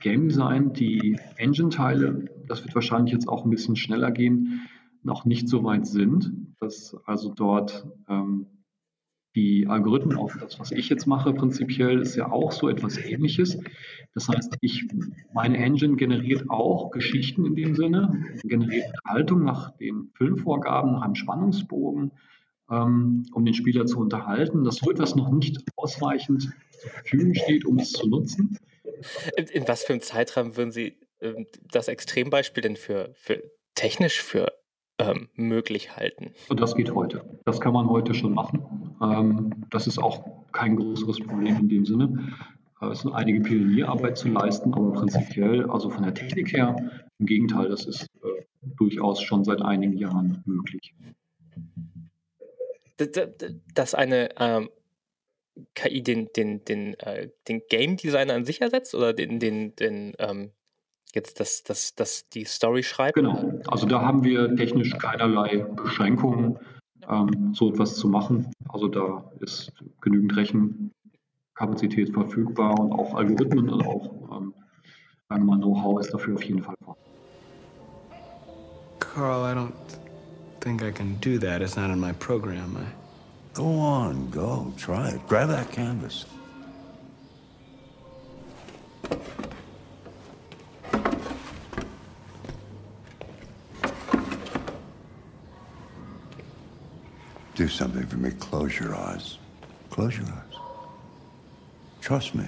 Game Design die Engine-Teile, das wird wahrscheinlich jetzt auch ein bisschen schneller gehen, noch nicht so weit sind, dass also dort ähm, die Algorithmen, auch das, was ich jetzt mache, prinzipiell ist ja auch so etwas ähnliches. Das heißt, ich, meine Engine generiert auch Geschichten in dem Sinne, generiert Haltung nach den Filmvorgaben, nach einem Spannungsbogen, ähm, um den Spieler zu unterhalten. Das wird, was noch nicht ausreichend zur Verfügung steht, um es zu nutzen. In, in was für einem Zeitraum würden Sie äh, das Extrembeispiel denn für, für technisch für ähm, möglich halten? Und das geht heute. Das kann man heute schon machen. Ähm, das ist auch kein größeres Problem in dem Sinne. Äh, es ist einige Pionierarbeit zu leisten, aber prinzipiell, also von der Technik her, im Gegenteil, das ist äh, durchaus schon seit einigen Jahren möglich. Dass eine ähm, KI den, den, den, äh, den Game Designer an sich ersetzt oder den, den, den ähm, jetzt das, das, das die Story schreibt? Genau, also da haben wir technisch keinerlei Beschränkungen, ähm, so etwas zu machen. Also da ist genügend Rechenkapazität verfügbar und auch Algorithmen und auch ähm, Know-how ist dafür auf jeden Fall vorhanden. Carl, I don't think I can do that. It's not in my program. I... Go on, go, try it. Grab that canvas. do something for me, close your eyes. Close your eyes. Trust me.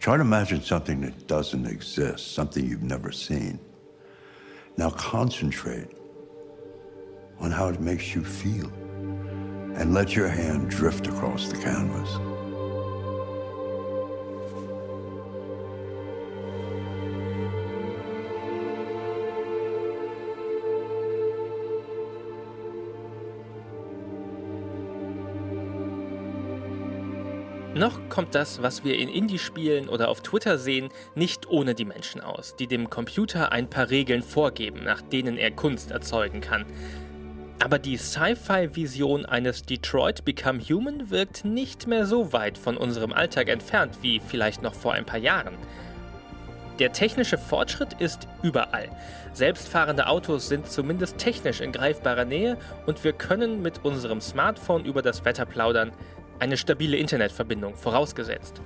Try to imagine something that doesn't exist, something you've never seen. Now concentrate on how it makes you feel and let your hand drift across the canvas. Noch kommt das, was wir in Indie-Spielen oder auf Twitter sehen, nicht ohne die Menschen aus, die dem Computer ein paar Regeln vorgeben, nach denen er Kunst erzeugen kann. Aber die Sci-Fi-Vision eines Detroit Become Human wirkt nicht mehr so weit von unserem Alltag entfernt wie vielleicht noch vor ein paar Jahren. Der technische Fortschritt ist überall. Selbstfahrende Autos sind zumindest technisch in greifbarer Nähe und wir können mit unserem Smartphone über das Wetter plaudern, eine stabile Internetverbindung vorausgesetzt.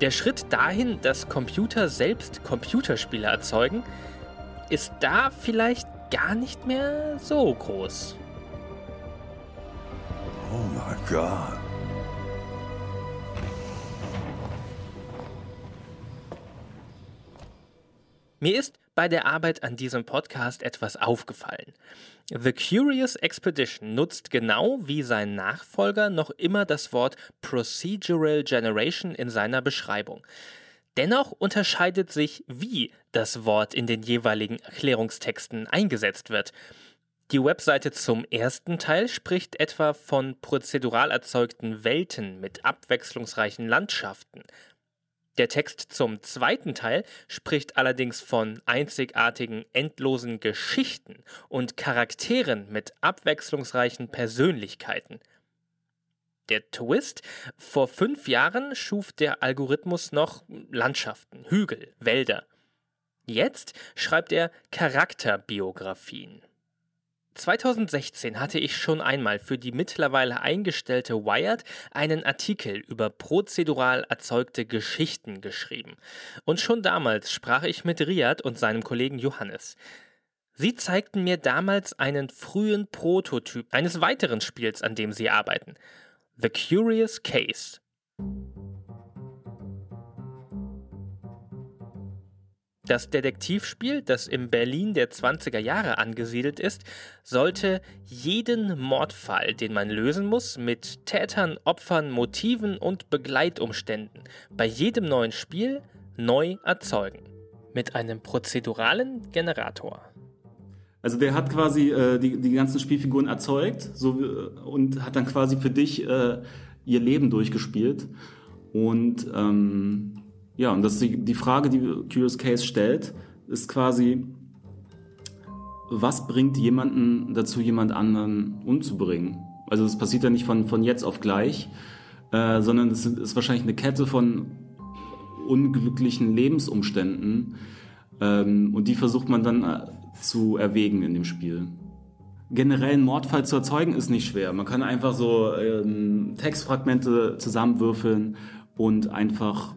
Der Schritt dahin, dass Computer selbst Computerspiele erzeugen, ist da vielleicht gar nicht mehr so groß. Oh my God. Mir ist bei der Arbeit an diesem Podcast etwas aufgefallen. The Curious Expedition nutzt genau wie sein Nachfolger noch immer das Wort Procedural Generation in seiner Beschreibung. Dennoch unterscheidet sich, wie das Wort in den jeweiligen Erklärungstexten eingesetzt wird. Die Webseite zum ersten Teil spricht etwa von prozedural erzeugten Welten mit abwechslungsreichen Landschaften. Der Text zum zweiten Teil spricht allerdings von einzigartigen, endlosen Geschichten und Charakteren mit abwechslungsreichen Persönlichkeiten. Der Twist, vor fünf Jahren schuf der Algorithmus noch Landschaften, Hügel, Wälder. Jetzt schreibt er Charakterbiografien. 2016 hatte ich schon einmal für die mittlerweile eingestellte Wired einen Artikel über prozedural erzeugte Geschichten geschrieben. Und schon damals sprach ich mit Riyad und seinem Kollegen Johannes. Sie zeigten mir damals einen frühen Prototyp eines weiteren Spiels, an dem sie arbeiten. The Curious Case. Das Detektivspiel, das im Berlin der 20er Jahre angesiedelt ist, sollte jeden Mordfall, den man lösen muss, mit Tätern, Opfern, Motiven und Begleitumständen bei jedem neuen Spiel neu erzeugen. Mit einem prozeduralen Generator. Also der hat quasi äh, die, die ganzen Spielfiguren erzeugt so, und hat dann quasi für dich äh, ihr Leben durchgespielt. Und ähm, ja, und das die, die Frage, die Curious Case stellt, ist quasi, was bringt jemanden dazu, jemand anderen umzubringen? Also das passiert ja nicht von, von jetzt auf gleich, äh, sondern es ist, ist wahrscheinlich eine Kette von unglücklichen Lebensumständen ähm, und die versucht man dann äh, zu erwägen in dem Spiel. Generell einen Mordfall zu erzeugen ist nicht schwer. Man kann einfach so ähm, Textfragmente zusammenwürfeln und einfach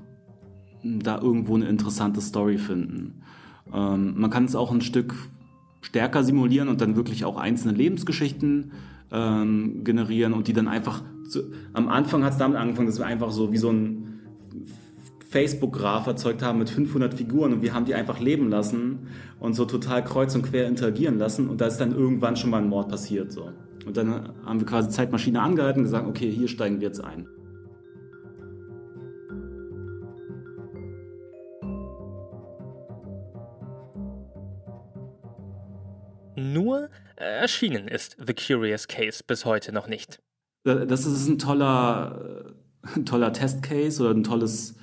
da irgendwo eine interessante Story finden. Ähm, man kann es auch ein Stück stärker simulieren und dann wirklich auch einzelne Lebensgeschichten ähm, generieren und die dann einfach zu, am Anfang hat es damit angefangen, dass wir einfach so wie so ein Facebook-Graph erzeugt haben mit 500 Figuren und wir haben die einfach leben lassen und so total kreuz und quer interagieren lassen und da ist dann irgendwann schon mal ein Mord passiert so. Und dann haben wir quasi Zeitmaschine angehalten und gesagt, okay, hier steigen wir jetzt ein. Erschienen ist The Curious Case bis heute noch nicht. Das ist ein toller, ein (laughs) toller Testcase oder ein tolles,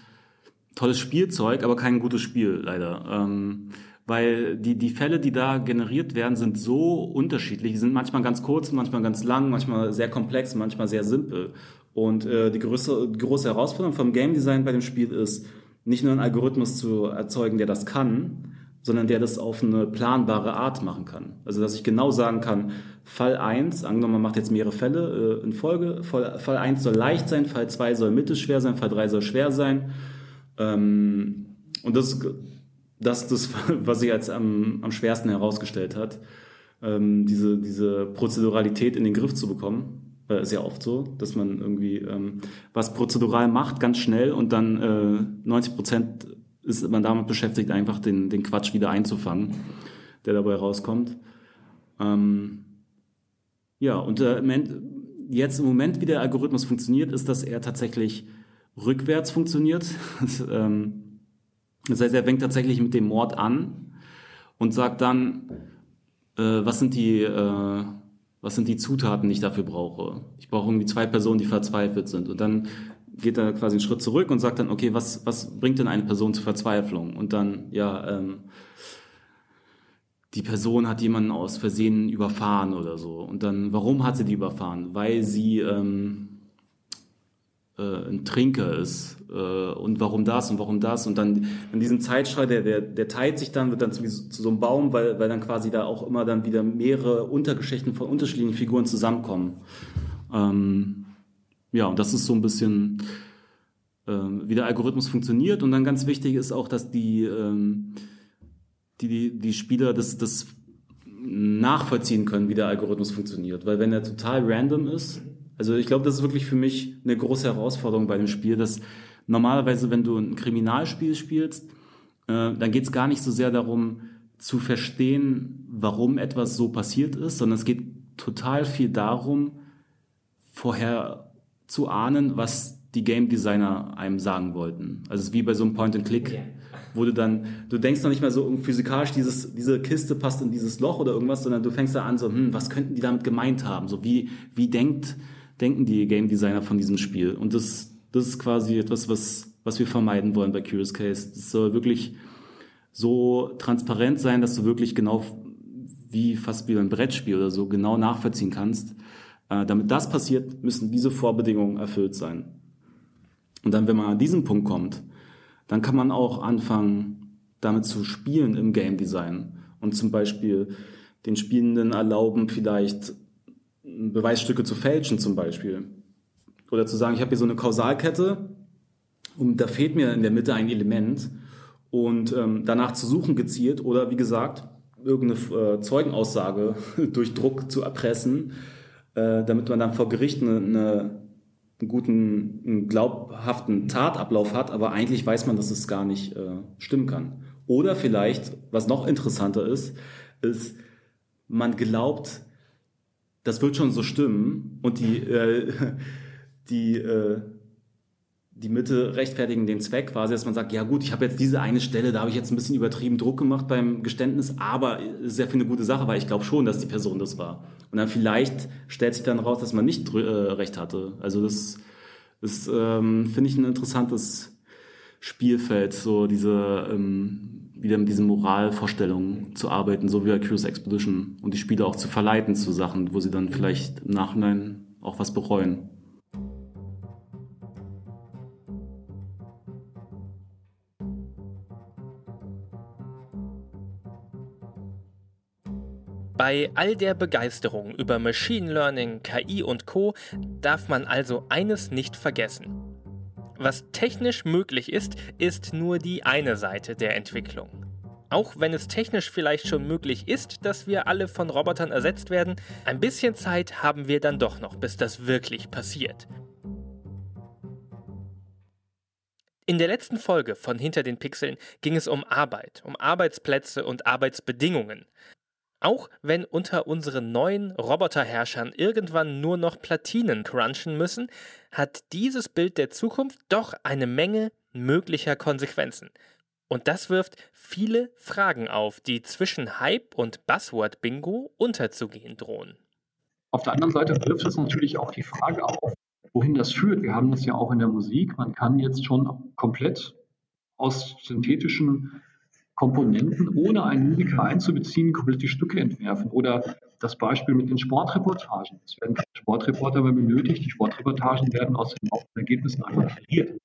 tolles Spielzeug, aber kein gutes Spiel leider. Ähm, weil die, die Fälle, die da generiert werden, sind so unterschiedlich. Die sind manchmal ganz kurz, manchmal ganz lang, manchmal sehr komplex, manchmal sehr simpel. Und äh, die, größte, große Herausforderung vom Game Design bei dem Spiel ist, nicht nur einen Algorithmus zu erzeugen, der das kann, sondern der das auf eine planbare Art machen kann. Also dass ich genau sagen kann, Fall 1, angenommen man macht jetzt mehrere Fälle äh, in Folge, Fall, Fall 1 soll leicht sein, Fall 2 soll mittelschwer sein, Fall 3 soll schwer sein. Ähm, und das ist das, das, (laughs) was sich als am, am schwersten herausgestellt hat, ähm, diese, diese Prozeduralität in den Griff zu bekommen. Äh, ist ja oft so, dass man irgendwie ähm, was prozedural macht, ganz schnell und dann äh, 90 Prozent ist man damit beschäftigt, einfach den, den Quatsch wieder einzufangen, der dabei rauskommt. Ähm, ja, und äh, jetzt im Moment, wie der Algorithmus funktioniert, ist, dass er tatsächlich rückwärts funktioniert. (laughs) Ähm, das heißt, er fängt tatsächlich mit dem Mord an und sagt dann, äh, was sind die, äh, was sind die Zutaten, die ich dafür brauche. Ich brauche irgendwie zwei Personen, die verzweifelt sind. Und dann geht er quasi einen Schritt zurück und sagt dann, okay, was, was bringt denn eine Person zur Verzweiflung? Und dann, ja, ähm, die Person hat jemanden aus Versehen überfahren oder so. Und dann, warum hat sie die überfahren? Weil sie ähm, äh, ein Trinker ist. Äh, und warum das und warum das? Und dann in diesem Zeitstrahl, der, der, der teilt sich dann, wird dann zu, zu so einem Baum, weil, weil dann quasi da auch immer dann wieder mehrere Untergeschichten von unterschiedlichen Figuren zusammenkommen. Ähm, ja, und das ist so ein bisschen, äh, wie der Algorithmus funktioniert. Und dann ganz wichtig ist auch, dass die, ähm, die, die, Spieler das, das nachvollziehen können, wie der Algorithmus funktioniert. Weil wenn er total random ist, also ich glaube, das ist wirklich für mich eine große Herausforderung bei dem Spiel, dass normalerweise, wenn du ein Kriminalspiel spielst, äh, dann geht es gar nicht so sehr darum zu verstehen, warum etwas so passiert ist, sondern es geht total viel darum, vorher zu ahnen, was die Game Designer einem sagen wollten. Also es ist wie bei so einem Point-and-Click, yeah. wo du dann, du denkst noch nicht mehr so physikalisch, dieses, diese Kiste passt in dieses Loch oder irgendwas, sondern du fängst da an so, hm, was könnten die damit gemeint haben? So wie, wie denkt, denken die Game Designer von diesem Spiel? Und das, das ist quasi etwas, was, was wir vermeiden wollen bei Curious Case. Das soll wirklich so transparent sein, dass du wirklich genau wie fast wie ein Brettspiel oder so genau nachvollziehen kannst. Äh, damit das passiert, müssen diese Vorbedingungen erfüllt sein. Und dann, wenn man an diesen Punkt kommt, dann kann man auch anfangen, damit zu spielen im Game Design und zum Beispiel den Spielenden erlauben, vielleicht Beweisstücke zu fälschen zum Beispiel. Oder zu sagen, ich habe hier so eine Kausalkette und da fehlt mir in der Mitte ein Element und ähm, danach zu suchen gezielt oder wie gesagt, irgendeine äh, Zeugenaussage (laughs) durch Druck zu erpressen, äh, damit man dann vor Gericht eine, eine einen guten, einen glaubhaften Tatablauf hat, aber eigentlich weiß man, dass es gar nicht äh, stimmen kann. Oder vielleicht, was noch interessanter ist, ist, man glaubt, das wird schon so stimmen und die, äh, (laughs) die, äh, die Mitte rechtfertigen den Zweck quasi, dass man sagt, ja gut, ich habe jetzt diese eine Stelle, da habe ich jetzt ein bisschen übertrieben Druck gemacht beim Geständnis, aber ist ja für eine gute Sache, weil ich glaube schon, dass die Person das war. Und dann vielleicht stellt sich dann raus, dass man nicht äh, recht hatte. Also das ist, ähm, finde ich, ein interessantes Spielfeld, so diese ähm, wieder mit diesen Moralvorstellungen zu arbeiten, so wie bei Curious Expedition und die Spieler auch zu verleiten zu Sachen, wo sie dann vielleicht im Nachhinein auch was bereuen. Bei all der Begeisterung über Machine Learning, KI und Co darf man also eines nicht vergessen. Was technisch möglich ist, ist nur die eine Seite der Entwicklung. Auch wenn es technisch vielleicht schon möglich ist, dass wir alle von Robotern ersetzt werden, ein bisschen Zeit haben wir dann doch noch, bis das wirklich passiert. In der letzten Folge von Hinter den Pixeln ging es um Arbeit, um Arbeitsplätze und Arbeitsbedingungen. Auch wenn unter unseren neuen Roboterherrschern irgendwann nur noch Platinen crunchen müssen, hat dieses Bild der Zukunft doch eine Menge möglicher Konsequenzen. Und das wirft viele Fragen auf, die zwischen Hype und Buzzword-Bingo unterzugehen drohen. Auf der anderen Seite wirft es natürlich auch die Frage auf, wohin das führt. Wir haben das ja auch in der Musik. Man kann jetzt schon komplett aus synthetischen Komponenten, ohne einen Musiker einzubeziehen, komplette Stücke entwerfen. Oder das Beispiel mit den Sportreportagen. Es werden keine Sportreporter mehr benötigt. Die Sportreportagen werden aus den Ergebnissen einfach verliert.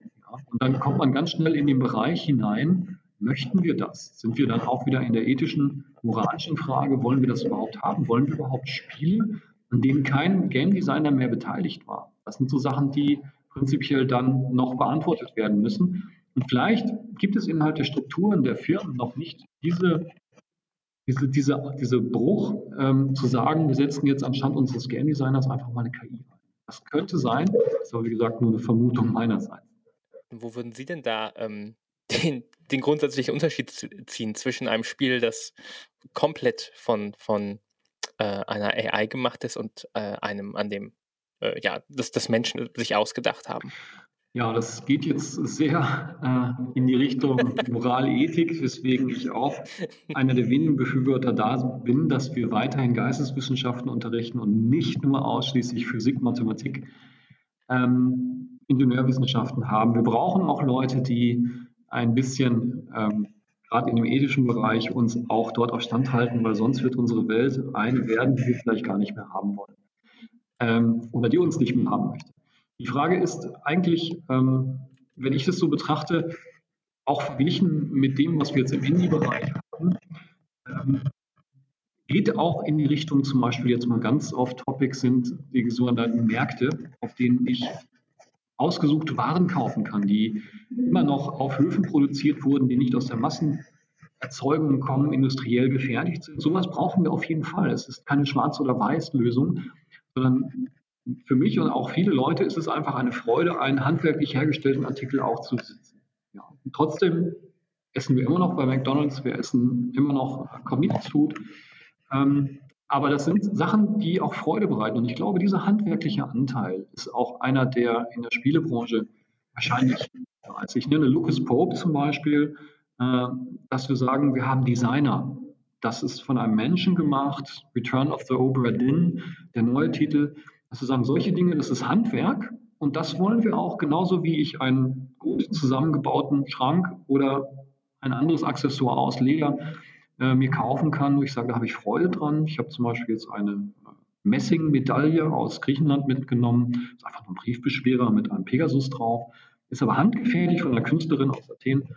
Ja, und dann kommt man ganz schnell in den Bereich hinein, möchten wir das? Sind wir dann auch wieder in der ethischen, moralischen Frage, wollen wir das überhaupt haben? Wollen wir überhaupt Spiele, an denen kein Game Designer mehr beteiligt war? Das sind so Sachen, die prinzipiell dann noch beantwortet werden müssen. Und vielleicht gibt es innerhalb der Strukturen der Firmen noch nicht diese, diese, diese, diese Bruch, ähm, zu sagen, wir setzen jetzt anstatt unseres Game Designers einfach mal eine KI ein. Das könnte sein, das ist aber wie gesagt nur eine Vermutung meinerseits. Wo würden Sie denn da ähm, (laughs) den, den grundsätzlichen Unterschied ziehen zwischen einem Spiel, das komplett von, von äh, einer AI gemacht ist und äh, einem, an dem äh, ja, das, das Menschen sich ausgedacht haben? Ja, das geht jetzt sehr äh, in die Richtung Moral, Ethik, weswegen ich auch einer der wenigen Befürworter da bin, dass wir weiterhin Geisteswissenschaften unterrichten und nicht nur ausschließlich Physik, Mathematik, ähm, Ingenieurwissenschaften haben. Wir brauchen auch Leute, die ein bisschen, ähm, gerade in dem ethischen Bereich, uns auch dort auf Stand halten, weil sonst wird unsere Welt eine werden, die wir vielleicht gar nicht mehr haben wollen ähm, oder die uns nicht mehr haben möchte. Die Frage ist eigentlich, ähm, wenn ich das so betrachte, auch verglichen mit dem, was wir jetzt im Indie-Bereich haben, ähm, geht auch in die Richtung zum Beispiel jetzt mal ganz off-topic sind die sogenannten Märkte, auf denen ich ausgesuchte Waren kaufen kann, die immer noch auf Höfen produziert wurden, die nicht aus der Massenerzeugung kommen, industriell gefertigt sind. Sowas brauchen wir auf jeden Fall. Es ist keine Schwarz- oder Weiß-Lösung, sondern für mich und auch viele Leute ist es einfach eine Freude, einen handwerklich hergestellten Artikel auch zu besitzen. Ja. Trotzdem essen wir immer noch bei McDonalds, wir essen immer noch Convenience Food. Ähm, Aber das sind Sachen, die auch Freude bereiten. Und ich glaube, dieser handwerkliche Anteil ist auch einer, der in der Spielebranche wahrscheinlich, als ich nenne Lucas Pope zum Beispiel, äh, dass wir sagen, wir haben Designer. Das ist von einem Menschen gemacht, Return of the Obra Dinn, der neue Titel. Dass wir solche Dinge, das ist Handwerk und das wollen wir auch, genauso wie ich einen gut zusammengebauten Schrank oder ein anderes Accessoire aus Leder äh, mir kaufen kann, wo ich sage, da habe ich Freude dran. Ich habe zum Beispiel jetzt eine äh, Messingmedaille aus Griechenland mitgenommen. Ist einfach ein Briefbeschwerer mit einem Pegasus drauf. Ist aber handgefertigt von einer Künstlerin aus Athen.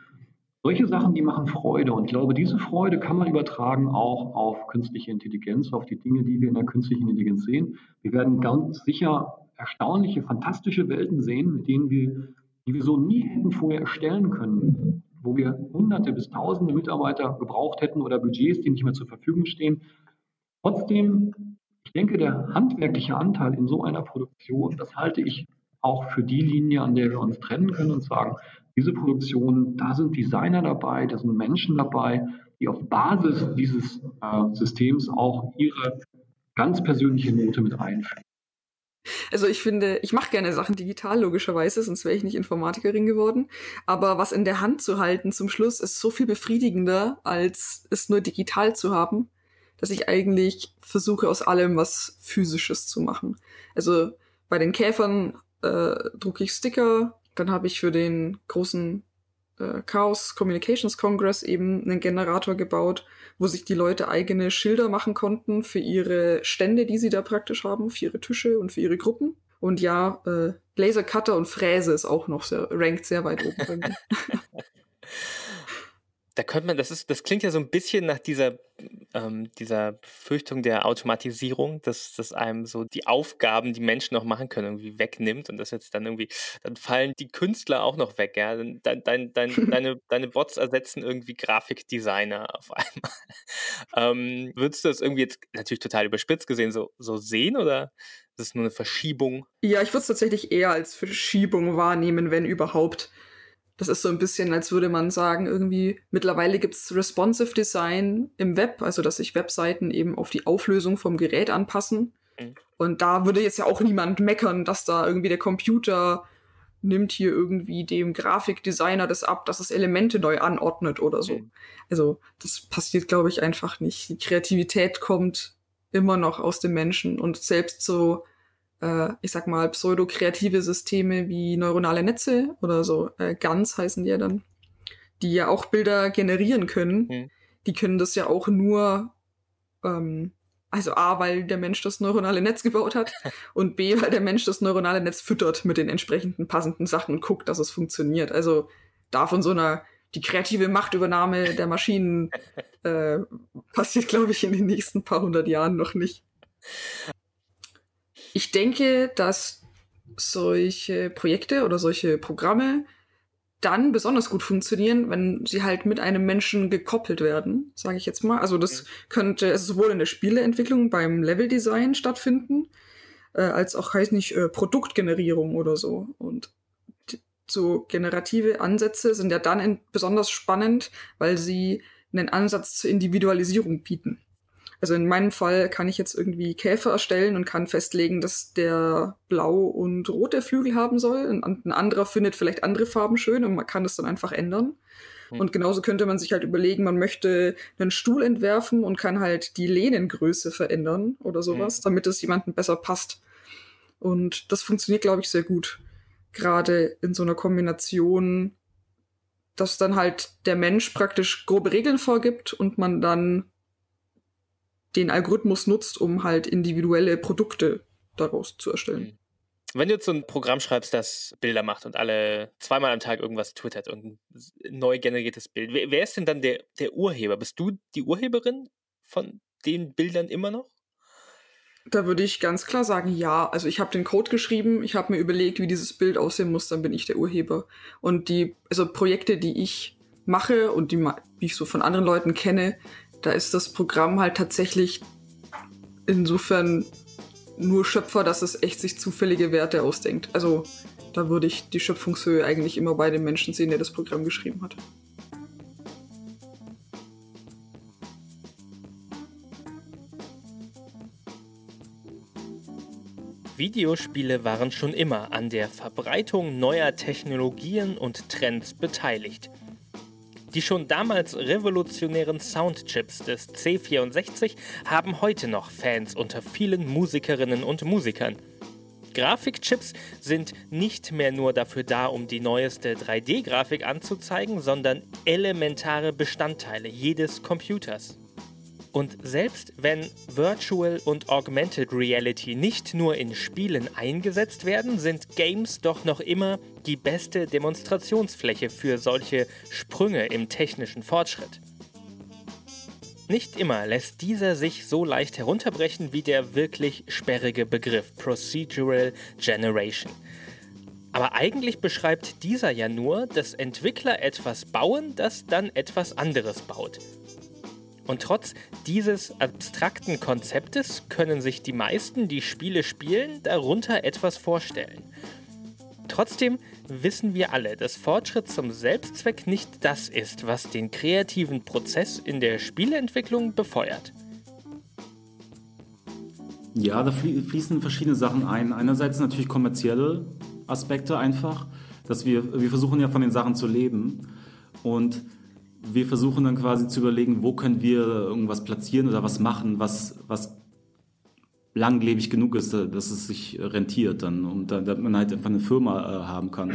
Solche Sachen, die machen Freude. Und ich glaube, diese Freude kann man übertragen auch auf künstliche Intelligenz, auf die Dinge, die wir in der künstlichen Intelligenz sehen. Wir werden ganz sicher erstaunliche, fantastische Welten sehen, mit denen wir, die wir so nie hätten vorher erstellen können wo wir hunderte bis tausende Mitarbeiter gebraucht hätten oder Budgets, die nicht mehr zur Verfügung stehen. Trotzdem, ich denke, der handwerkliche Anteil in so einer Produktion, das halte ich auch für die Linie, an der wir uns trennen können und sagen, diese Produktion, da sind Designer dabei, da sind Menschen dabei, die auf Basis dieses äh, Systems auch ihre ganz persönliche Note mit einführen. Also ich finde, ich mache gerne Sachen digital, logischerweise, sonst wäre ich nicht Informatikerin geworden. Aber was in der Hand zu halten zum Schluss ist so viel befriedigender, als es nur digital zu haben, dass ich eigentlich versuche, aus allem was Physisches zu machen. Also bei den Käfern äh, drucke ich Sticker, dann habe ich für den großen äh, Chaos Communications Congress eben einen Generator gebaut, wo sich die Leute eigene Schilder machen konnten für ihre Stände, die sie da praktisch haben, für ihre Tische und für ihre Gruppen. Und ja, äh, Lasercutter und Fräse ist auch noch sehr, rankt sehr weit oben. (laughs) da könnte man, das ist, das klingt ja so ein bisschen nach dieser, ähm, dieser Befürchtung der Automatisierung, dass, dass einem so die Aufgaben, die Menschen noch machen können, irgendwie wegnimmt und das jetzt dann irgendwie, dann fallen die Künstler auch noch weg, ja. Dein, dein, dein, deine, deine Bots ersetzen irgendwie Grafikdesigner auf (laughs) einmal. ähm, würdest du das irgendwie jetzt natürlich total überspitzt gesehen so, so sehen oder ist es nur eine Verschiebung? Ja, ich würde es tatsächlich eher als Verschiebung wahrnehmen, wenn überhaupt. Das ist so ein bisschen, als würde man sagen, irgendwie mittlerweile gibt es Responsive Design im Web, also dass sich Webseiten eben auf die Auflösung vom Gerät anpassen. Mhm. Und da würde jetzt ja auch niemand meckern, dass da irgendwie der Computer nimmt hier irgendwie dem Grafikdesigner das ab, dass es Elemente neu anordnet oder so. Mhm. Also das passiert, glaube ich, einfach nicht. Die Kreativität kommt immer noch aus dem Menschen und selbst so äh, ich sag mal, pseudo-kreative Systeme wie neuronale Netze oder so, äh, GANs heißen die ja dann, die ja auch Bilder generieren können, mhm. die können das ja auch nur, ähm, also A, weil der Mensch das neuronale Netz gebaut hat (laughs) und B, weil der Mensch das neuronale Netz füttert mit den entsprechenden passenden Sachen und guckt, dass es funktioniert. Also da von so einer die kreative Machtübernahme der Maschinen (laughs) äh, passiert, glaube ich, in den nächsten paar hundert Jahren noch nicht. (laughs) Ich denke, dass solche Projekte oder solche Programme dann besonders gut funktionieren, wenn sie halt mit einem Menschen gekoppelt werden, sage ich jetzt mal. Also das könnte also sowohl in der Spieleentwicklung beim Leveldesign stattfinden, äh, als auch heißt nicht äh, Produktgenerierung oder so. Und so generative Ansätze sind ja dann besonders spannend, weil sie einen Ansatz zur Individualisierung bieten. Also in meinem Fall kann ich jetzt irgendwie Käfer erstellen und kann festlegen, dass der blau und rote Flügel haben soll. Ein, anderer findet vielleicht andere Farben schön und man kann das dann einfach ändern. Hm. Und genauso könnte man sich halt überlegen, man möchte einen Stuhl entwerfen und kann halt die Lehnengröße verändern oder sowas, hm. damit es jemandem besser passt. Und das funktioniert, glaube ich, sehr gut. Gerade in so einer Kombination, dass dann halt der Mensch praktisch grobe Regeln vorgibt und man dann den Algorithmus nutzt, um halt individuelle Produkte daraus zu erstellen. Hm. Wenn du jetzt so ein Programm schreibst, das Bilder macht und alle zweimal am Tag irgendwas twittert und ein neu generiertes Bild, wer, wer ist denn dann der, der Urheber? Bist du die Urheberin von den Bildern immer noch? Da würde ich ganz klar sagen, ja. Also ich habe den Code geschrieben, ich habe mir überlegt, wie dieses Bild aussehen muss, dann bin ich der Urheber. Und die, also Projekte, die ich mache und die, die ich so von anderen Leuten kenne, da ist das Programm halt tatsächlich insofern nur Schöpfer, dass es echt sich zufällige Werte ausdenkt. Also da würde ich die Schöpfungshöhe eigentlich immer bei dem Menschen sehen, der das Programm geschrieben hat. Videospiele waren schon immer an der Verbreitung neuer Technologien und Trends beteiligt. Die schon damals revolutionären Soundchips des C64 haben heute noch Fans unter vielen Musikerinnen und Musikern. Grafikchips sind nicht mehr nur dafür da, um die neueste 3D-Grafik anzuzeigen, sondern elementare Bestandteile jedes Computers. Und selbst wenn Virtual und Augmented Reality nicht nur in Spielen eingesetzt werden, sind Games doch noch immer die beste Demonstrationsfläche für solche Sprünge im technischen Fortschritt. Nicht immer lässt dieser sich so leicht herunterbrechen wie der wirklich sperrige Begriff Procedural Generation. Aber eigentlich beschreibt dieser ja nur, dass Entwickler etwas bauen, das dann etwas anderes baut. Und trotz dieses abstrakten Konzeptes können sich die meisten, die Spiele spielen, darunter etwas vorstellen. Trotzdem wissen wir alle, dass Fortschritt zum Selbstzweck nicht das ist, was den kreativen Prozess in der Spieleentwicklung befeuert. Ja, da fließen verschiedene Sachen ein. Einerseits natürlich kommerzielle Aspekte einfach, dass wir, wir versuchen ja von den Sachen zu leben und wir versuchen dann quasi zu überlegen, wo können wir irgendwas platzieren oder was machen, was, was langlebig genug ist, dass es sich rentiert dann und damit man halt einfach eine Firma äh, haben kann.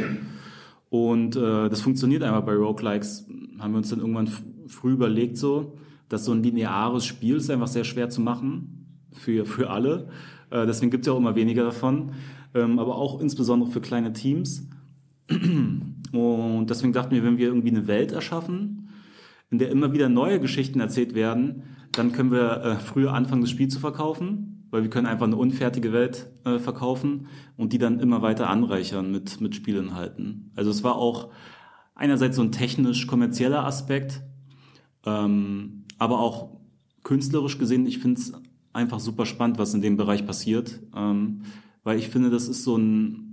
Und äh, das funktioniert einfach bei Roguelikes, haben wir uns dann irgendwann früh überlegt so, dass so ein lineares Spiel ist einfach sehr schwer zu machen für, für alle. Äh, deswegen gibt es ja auch immer weniger davon, ähm, aber auch insbesondere für kleine Teams. Und deswegen dachten wir, wenn wir irgendwie eine Welt erschaffen, in der immer wieder neue Geschichten erzählt werden, dann können wir äh, früher anfangen, das Spiel zu verkaufen, weil wir können einfach eine unfertige Welt äh, verkaufen und die dann immer weiter anreichern mit, mit Spielinhalten. Also es war auch einerseits so ein technisch-kommerzieller Aspekt, ähm, aber auch künstlerisch gesehen, ich finde es einfach super spannend, was in dem Bereich passiert, ähm, weil ich finde, das ist so ein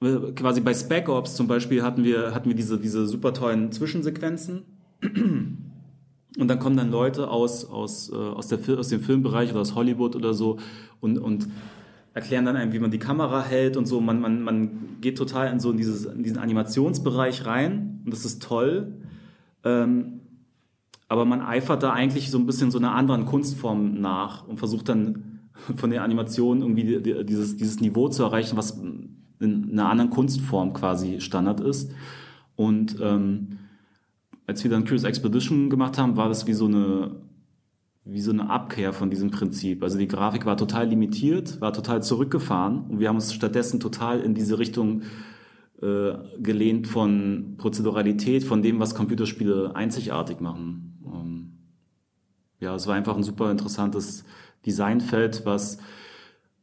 quasi bei Spec Ops zum Beispiel hatten wir, hatten wir diese, diese super tollen Zwischensequenzen. Und dann kommen dann Leute aus, aus, äh, aus, der, aus dem Filmbereich oder aus Hollywood oder so und, und erklären dann einem, wie man die Kamera hält und so. Man, man, man geht total in so in, dieses, in diesen Animationsbereich rein und das ist toll. Ähm, aber man eifert da eigentlich so ein bisschen so einer anderen Kunstform nach und versucht dann von der Animation irgendwie dieses, dieses Niveau zu erreichen, was in einer anderen Kunstform quasi Standard ist. Und ähm, als wir dann Curious Expedition gemacht haben, war das wie so eine wie so eine Abkehr von diesem Prinzip. Also die Grafik war total limitiert, war total zurückgefahren und wir haben uns stattdessen total in diese Richtung äh, gelehnt von Prozeduralität, von dem, was Computerspiele einzigartig machen. Ähm, ja, es war einfach ein super interessantes Designfeld, was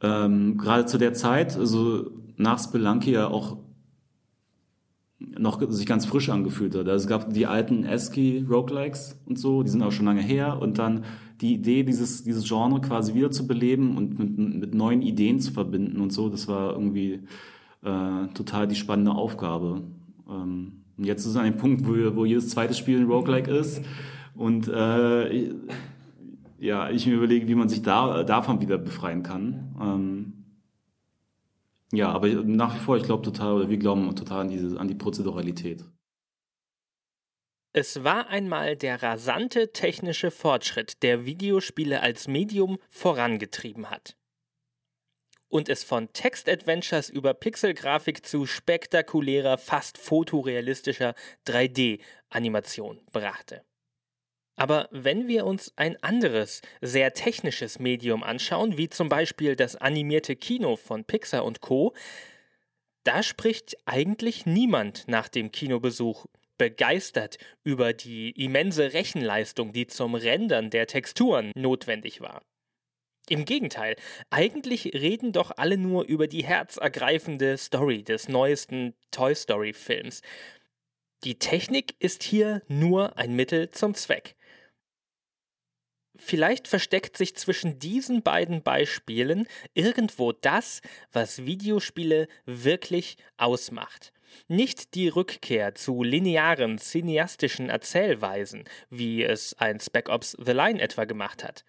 ähm, gerade zu der Zeit, also nach Spelunky ja auch noch sich ganz frisch angefühlt hat. Also es gab die alten ASCII Roguelikes und so, die sind auch schon lange her und dann die Idee, dieses, dieses Genre quasi wieder zu beleben und mit, mit neuen Ideen zu verbinden und so, das war irgendwie äh, total die spannende Aufgabe. Ähm, und jetzt ist es an dem Punkt, wo, wo jedes zweite Spiel ein Roguelike ist und äh, ja, ich mir überlege, wie man sich da, davon wieder befreien kann. Ähm, ja, aber nach wie vor, ich glaube total, oder wir glauben total an, diese, an die Prozeduralität. Es war einmal der rasante technische Fortschritt, der Videospiele als Medium vorangetrieben hat. Und es von Text-Adventures über Pixelgrafik zu spektakulärer, fast fotorealistischer 3D-Animation brachte. Aber wenn wir uns ein anderes, sehr technisches Medium anschauen, wie zum Beispiel das animierte Kino von Pixar und Co., da spricht eigentlich niemand nach dem Kinobesuch begeistert über die immense Rechenleistung, die zum Rendern der Texturen notwendig war. Im Gegenteil, eigentlich reden doch alle nur über die herzergreifende Story des neuesten Toy Story Films. Die Technik ist hier nur ein Mittel zum Zweck. Vielleicht versteckt sich zwischen diesen beiden Beispielen irgendwo das, was Videospiele wirklich ausmacht. Nicht die Rückkehr zu linearen, cineastischen Erzählweisen, wie es ein Spec Ops The Line etwa gemacht hat.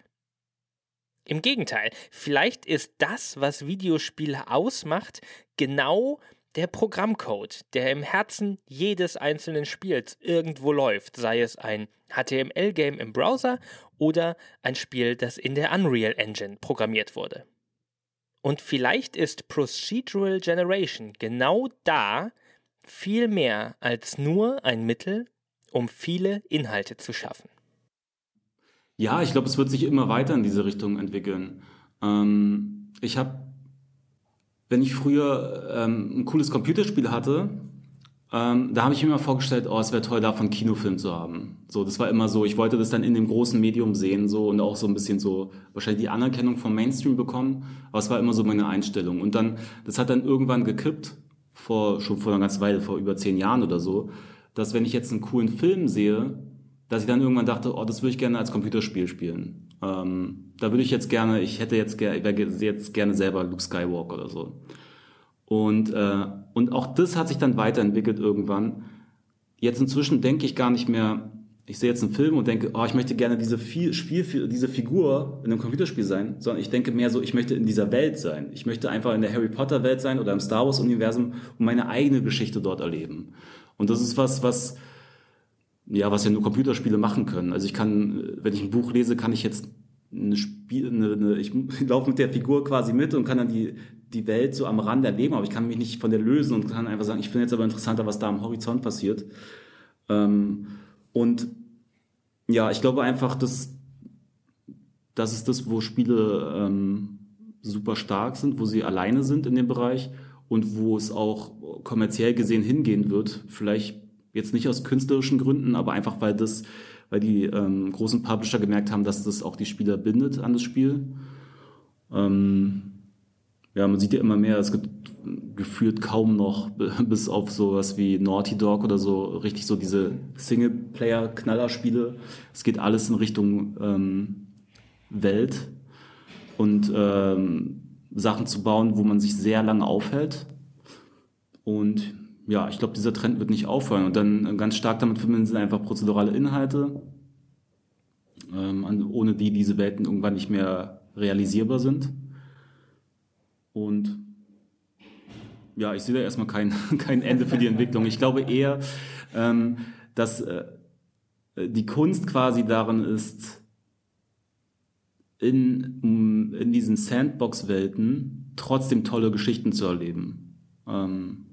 Im Gegenteil, vielleicht ist das, was Videospiele ausmacht, genau der Programmcode, der im Herzen jedes einzelnen Spiels irgendwo läuft, sei es ein HTML-Game im Browser oder ein Spiel, das in der Unreal Engine programmiert wurde. Und vielleicht ist Procedural Generation genau da viel mehr als nur ein Mittel, um viele Inhalte zu schaffen. Ja, ich glaube, es wird sich immer weiter in diese Richtung entwickeln. Ähm, ich habe wenn ich früher ähm, ein cooles Computerspiel hatte, ähm, da habe ich mir immer vorgestellt, oh, es wäre toll, davon einen Kinofilm zu haben. So, das war immer so. Ich wollte das dann in dem großen Medium sehen, so und auch so ein bisschen so wahrscheinlich die Anerkennung vom Mainstream bekommen. Aber es war immer so meine Einstellung. Und dann, das hat dann irgendwann gekippt, vor schon vor einer ganzen Weile, vor über zehn Jahren oder so, dass wenn ich jetzt einen coolen Film sehe, dass ich dann irgendwann dachte, oh, das würde ich gerne als Computerspiel spielen. Ähm, da würde ich jetzt gerne, ich hätte jetzt, wäre jetzt gerne selber Luke Skywalker oder so. Und, äh, und auch das hat sich dann weiterentwickelt irgendwann. Jetzt inzwischen denke ich gar nicht mehr, ich sehe jetzt einen Film und denke, oh, ich möchte gerne diese Spiel, diese Figur in einem Computerspiel sein, sondern ich denke mehr so, ich möchte in dieser Welt sein. Ich möchte einfach in der Harry Potter Welt sein oder im Star Wars Universum und meine eigene Geschichte dort erleben. Und das ist was, was, ja, was ja nur Computerspiele machen können. Also ich kann, wenn ich ein Buch lese, kann ich jetzt eine Spiel, eine, eine, ich (laughs) laufe mit der Figur quasi mit und kann dann die, die Welt so am Rand erleben, aber ich kann mich nicht von der lösen und kann einfach sagen, ich finde jetzt aber interessanter, was da am Horizont passiert. Ähm, und ja, ich glaube einfach, dass das ist das, wo Spiele ähm, super stark sind, wo sie alleine sind in dem Bereich und wo es auch kommerziell gesehen hingehen wird. Vielleicht Jetzt nicht aus künstlerischen Gründen, aber einfach weil das, weil die ähm, großen Publisher gemerkt haben, dass das auch die Spieler bindet an das Spiel. Ähm, ja, man sieht ja immer mehr, es gibt gefühlt kaum noch, (laughs) bis auf sowas wie Naughty Dog oder so, richtig so diese Singleplayer-Knallerspiele. Es geht alles in Richtung ähm, Welt und ähm, Sachen zu bauen, wo man sich sehr lange aufhält. Und ja, ich glaube, dieser Trend wird nicht aufhören. Und dann ganz stark damit verbinden sind einfach prozedurale Inhalte, ähm, ohne die diese Welten irgendwann nicht mehr realisierbar sind. Und ja, ich sehe da erstmal kein, (laughs) kein Ende für die Entwicklung. Ich glaube eher, ähm, dass äh, die Kunst quasi darin ist, in, in diesen Sandbox-Welten trotzdem tolle Geschichten zu erleben. Ähm,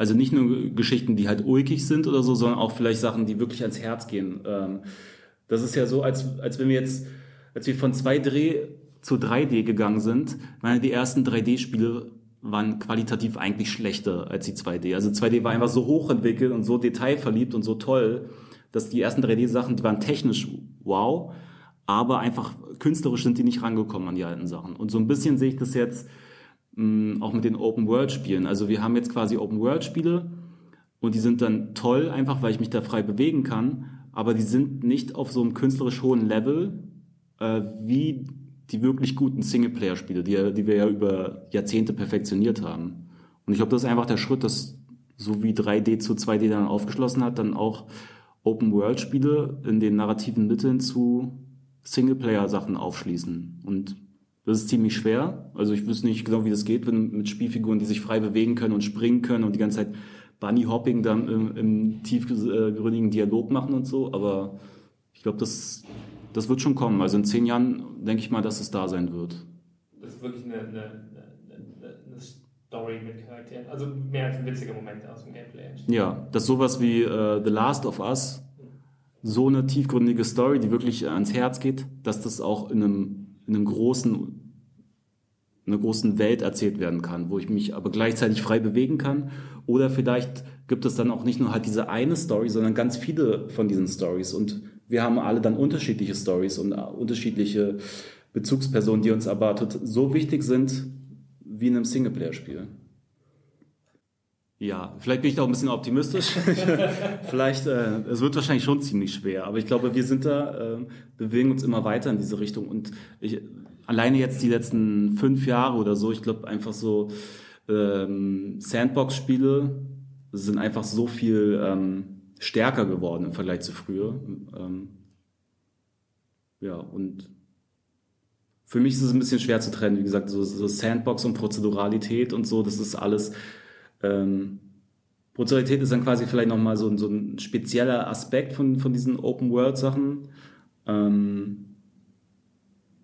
also nicht nur Geschichten, die halt ulkig sind oder so, sondern auch vielleicht Sachen, die wirklich ans Herz gehen. Ähm, das ist ja so, als, als wenn wir jetzt, als wir von 2D zu 3D gegangen sind, meine, die ersten 3D-Spiele waren qualitativ eigentlich schlechter als die 2D. Also 2D war einfach so hochentwickelt und so detailverliebt und so toll, dass die ersten 3D-Sachen, die waren technisch wow, aber einfach künstlerisch sind die nicht rangekommen an die alten Sachen. Und so ein bisschen sehe ich das jetzt auch mit den Open-World-Spielen. Also wir haben jetzt quasi Open-World-Spiele und die sind dann toll, einfach weil ich mich da frei bewegen kann, aber die sind nicht auf so einem künstlerisch hohen Level äh, wie die wirklich guten Singleplayer-Spiele, die, die wir ja über Jahrzehnte perfektioniert haben. Und ich glaube, das ist einfach der Schritt, dass so wie 3D zu 2D dann aufgeschlossen hat, dann auch Open-World-Spiele in den narrativen Mitteln zu Singleplayer-Sachen aufschließen. Und das ist ziemlich schwer. Also ich wüsste nicht genau, wie das geht, wenn mit Spielfiguren, die sich frei bewegen können und springen können und die ganze Zeit Bunny Hopping dann im, im tiefgründigen Dialog machen und so. Aber ich glaube, das, das wird schon kommen. Also in zehn Jahren denke ich mal, dass es da sein wird. Das ist wirklich eine, eine, eine, eine Story mit Charakteren. Also mehr als ein witziger Moment aus dem Gameplay. Ja, dass sowas wie uh, The Last of Us so eine tiefgründige Story, die wirklich ans Herz geht, dass das auch in einem in einem großen einer großen Welt erzählt werden kann, wo ich mich aber gleichzeitig frei bewegen kann. Oder vielleicht gibt es dann auch nicht nur halt diese eine Story, sondern ganz viele von diesen Stories. Und wir haben alle dann unterschiedliche Stories und unterschiedliche Bezugspersonen, die uns aber so wichtig sind wie in einem Singleplayer-Spiel. Ja, vielleicht bin ich da auch ein bisschen optimistisch. (laughs) vielleicht, äh, es wird wahrscheinlich schon ziemlich schwer, aber ich glaube, wir sind da, äh, bewegen uns immer weiter in diese Richtung. Und ich, alleine jetzt die letzten fünf Jahre oder so, ich glaube einfach so ähm, Sandbox-Spiele sind einfach so viel ähm, stärker geworden im Vergleich zu früher. Ähm, ja, und für mich ist es ein bisschen schwer zu trennen. Wie gesagt, so, so Sandbox und Prozeduralität und so, das ist alles. Ähm, Prozeduralität ist dann quasi vielleicht nochmal so, so ein spezieller Aspekt von, von diesen Open-World-Sachen. Ähm,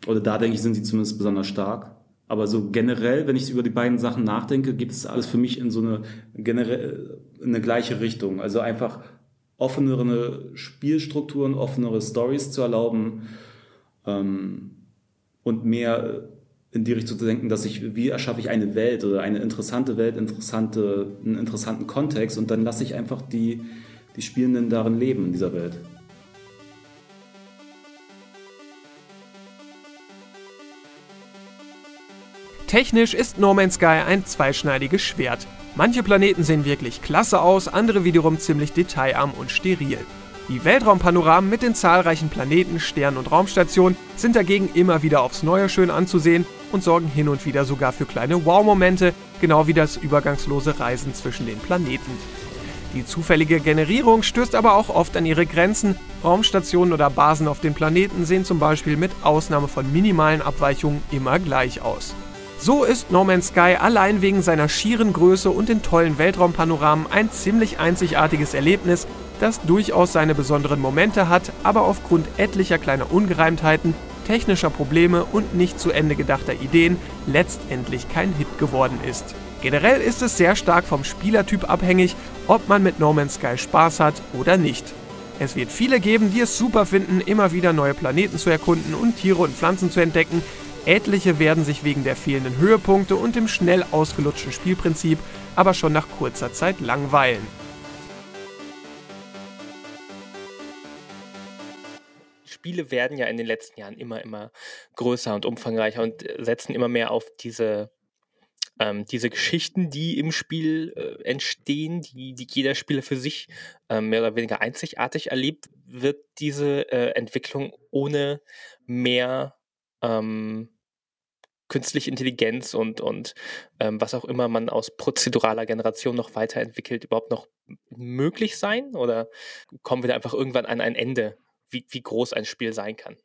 oder da denke ich, sind sie zumindest besonders stark. Aber so generell, wenn ich über die beiden Sachen nachdenke, geht es alles für mich in so eine generell in eine gleiche Richtung. Also einfach offenere Spielstrukturen, offenere Stories zu erlauben ähm, und mehr in die Richtung zu denken, dass ich, wie erschaffe ich eine Welt oder eine interessante Welt, interessante, einen interessanten Kontext und dann lasse ich einfach die, die Spielenden darin leben in dieser Welt. Technisch ist No Man's Sky ein zweischneidiges Schwert. Manche Planeten sehen wirklich klasse aus, andere wiederum ziemlich detailarm und steril. Die Weltraumpanoramen mit den zahlreichen Planeten, Sternen und Raumstationen sind dagegen immer wieder aufs Neue schön anzusehen und sorgen hin und wieder sogar für kleine Wow-Momente, genau wie das übergangslose Reisen zwischen den Planeten. Die zufällige Generierung stößt aber auch oft an ihre Grenzen. Raumstationen oder Basen auf den Planeten sehen zum Beispiel mit Ausnahme von minimalen Abweichungen immer gleich aus. So ist No Man's Sky allein wegen seiner schieren Größe und den tollen Weltraumpanoramen ein ziemlich einzigartiges Erlebnis, das durchaus seine besonderen Momente hat, aber aufgrund etlicher kleiner Ungereimtheiten, technischer Probleme und nicht zu Ende gedachter Ideen letztendlich kein Hit geworden ist. Generell ist es sehr stark vom Spielertyp abhängig, ob man mit No Man's Sky Spaß hat oder nicht. Es wird viele geben, die es super finden, immer wieder neue Planeten zu erkunden und Tiere und Pflanzen zu entdecken, Etliche werden sich wegen der fehlenden Höhepunkte und dem schnell ausgelutschten Spielprinzip aber schon nach kurzer Zeit langweilen. Spiele werden ja in den letzten Jahren immer, immer größer und umfangreicher und setzen immer mehr auf diese, ähm, diese Geschichten, die im Spiel äh, entstehen, die, die jeder Spieler für sich äh, mehr oder weniger einzigartig erlebt, wird diese äh, Entwicklung ohne mehr ähm, künstliche Intelligenz und, und ähm, was auch immer man aus prozeduraler Generation noch weiterentwickelt, überhaupt noch möglich sein? Oder kommen wir da einfach irgendwann an ein Ende, wie, wie groß ein Spiel sein kann?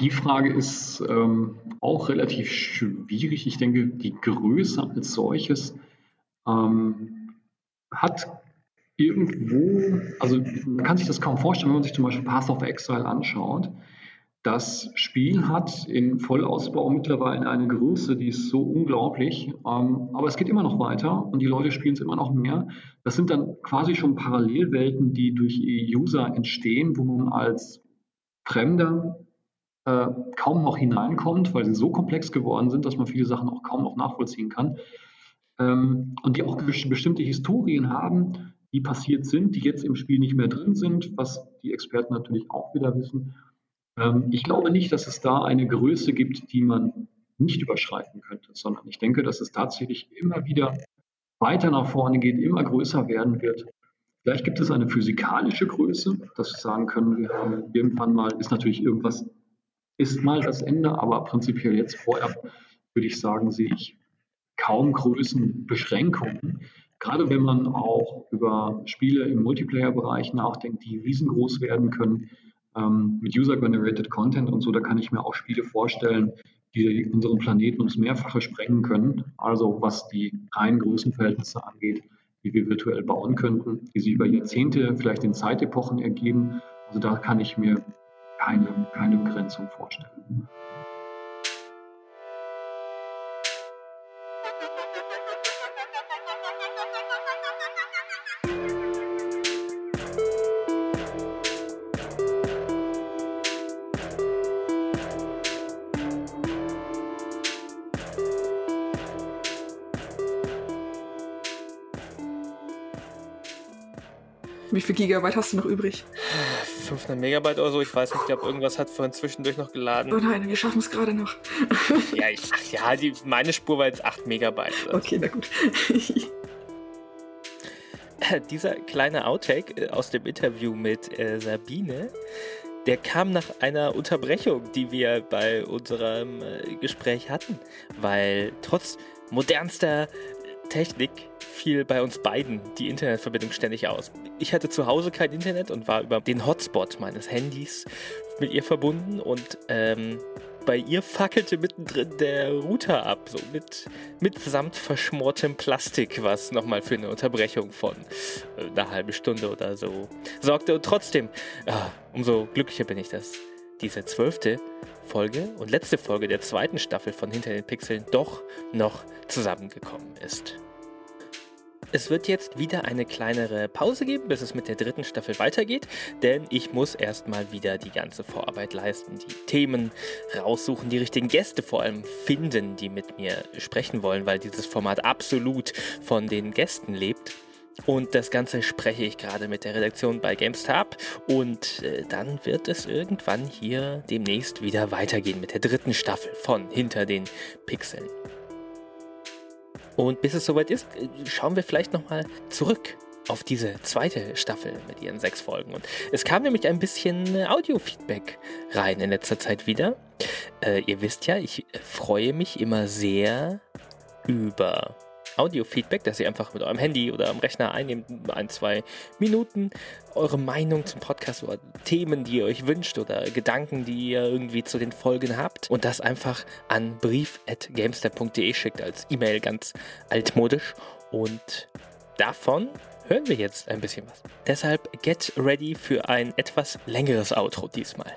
Die Frage ist ähm, auch relativ schwierig. Ich denke, die Größe als solches ähm, hat irgendwo, also man kann sich das kaum vorstellen, wenn man sich zum Beispiel Path of Exile anschaut das Spiel hat in Vollausbau mittlerweile eine Größe, die ist so unglaublich. Ähm, aber es geht immer noch weiter und die Leute spielen es immer noch mehr. Das sind dann quasi schon Parallelwelten, die durch User entstehen, wo man als Fremder äh, kaum noch hineinkommt, weil sie so komplex geworden sind, dass man viele Sachen auch kaum noch nachvollziehen kann. Ähm, und die auch bestimmte Historien haben, die passiert sind, die jetzt im Spiel nicht mehr drin sind, was die Experten natürlich auch wieder wissen. Ähm, ich glaube nicht, dass es da eine Größe gibt, die man nicht überschreiten könnte, sondern ich denke, dass es tatsächlich immer wieder weiter nach vorne geht, immer größer werden wird. Vielleicht gibt es eine physikalische Größe, dass wir sagen können, wir haben irgendwann mal, ist natürlich irgendwas, ist mal das Ende, aber prinzipiell jetzt vorher würde ich sagen, sehe ich kaum Größenbeschränkungen. Gerade wenn man auch über Spiele im Multiplayer-Bereich nachdenkt, die riesengroß werden können, ähm, mit User-Generated Content und so, da kann ich mir auch Spiele vorstellen, die unseren Planeten ums Mehrfache sprengen können. Also was die reinen Größenverhältnisse angeht, die wir virtuell bauen könnten, die sich über Jahrzehnte, vielleicht in Zeitepochen ergeben. Also da kann ich mir keine, keine Begrenzung vorstellen. Wie viel Gigabyte hast du noch übrig? 500 Megabyte oder so, ich weiß nicht, ich glaube, irgendwas hat vorhin zwischendurch noch geladen. Oh nein, wir schaffen es gerade noch. (laughs) ja, ich, ja die, meine Spur war jetzt 8 Megabyte. Okay, na gut. (laughs) Dieser kleine Outtake äh, aus dem Interview mit äh, Sabine, der kam nach einer Unterbrechung, die wir bei unserem äh, Gespräch hatten, weil trotz modernster Technik fiel bei uns beiden die Internetverbindung ständig aus. Ich hatte zu Hause kein Internet und war über den Hotspot meines Handys mit ihr verbunden und ähm, bei ihr fackelte mittendrin der Router ab, so mit, mitsamt verschmortem Plastik, was nochmal für eine Unterbrechung von äh, einer halben Stunde oder so sorgte. Und trotzdem, ah, umso glücklicher bin ich, dass diese zwölfte Folge und letzte Folge der zweiten Staffel von Hinter den Pixeln doch noch zusammengekommen ist. Es wird jetzt wieder eine kleinere Pause geben, bis es mit der dritten Staffel weitergeht, denn ich muss erstmal wieder die ganze Vorarbeit leisten, die Themen raussuchen, die richtigen Gäste vor allem finden, die mit mir sprechen wollen, weil dieses Format absolut von den Gästen lebt. Und das Ganze spreche ich gerade mit der Redaktion bei GameStar und äh, dann wird es irgendwann hier demnächst wieder weitergehen mit der dritten Staffel von Hinter den Pixeln. Und bis es soweit ist, äh, schauen wir vielleicht nochmal zurück auf diese zweite Staffel mit ihren sechs Folgen. Und es kam nämlich ein bisschen Audio-Feedback rein in letzter Zeit wieder. Äh, ihr wisst ja, ich freue mich immer sehr über Audio-Feedback, dass ihr einfach mit eurem Handy oder am Rechner einnehmt, ein, zwei Minuten eure Meinung zum Podcast oder Themen, die ihr euch wünscht oder Gedanken, die ihr irgendwie zu den Folgen habt und das einfach an brief.gamester.de schickt als E-Mail ganz altmodisch und davon hören wir jetzt ein bisschen was. Deshalb get ready für ein etwas längeres Outro diesmal.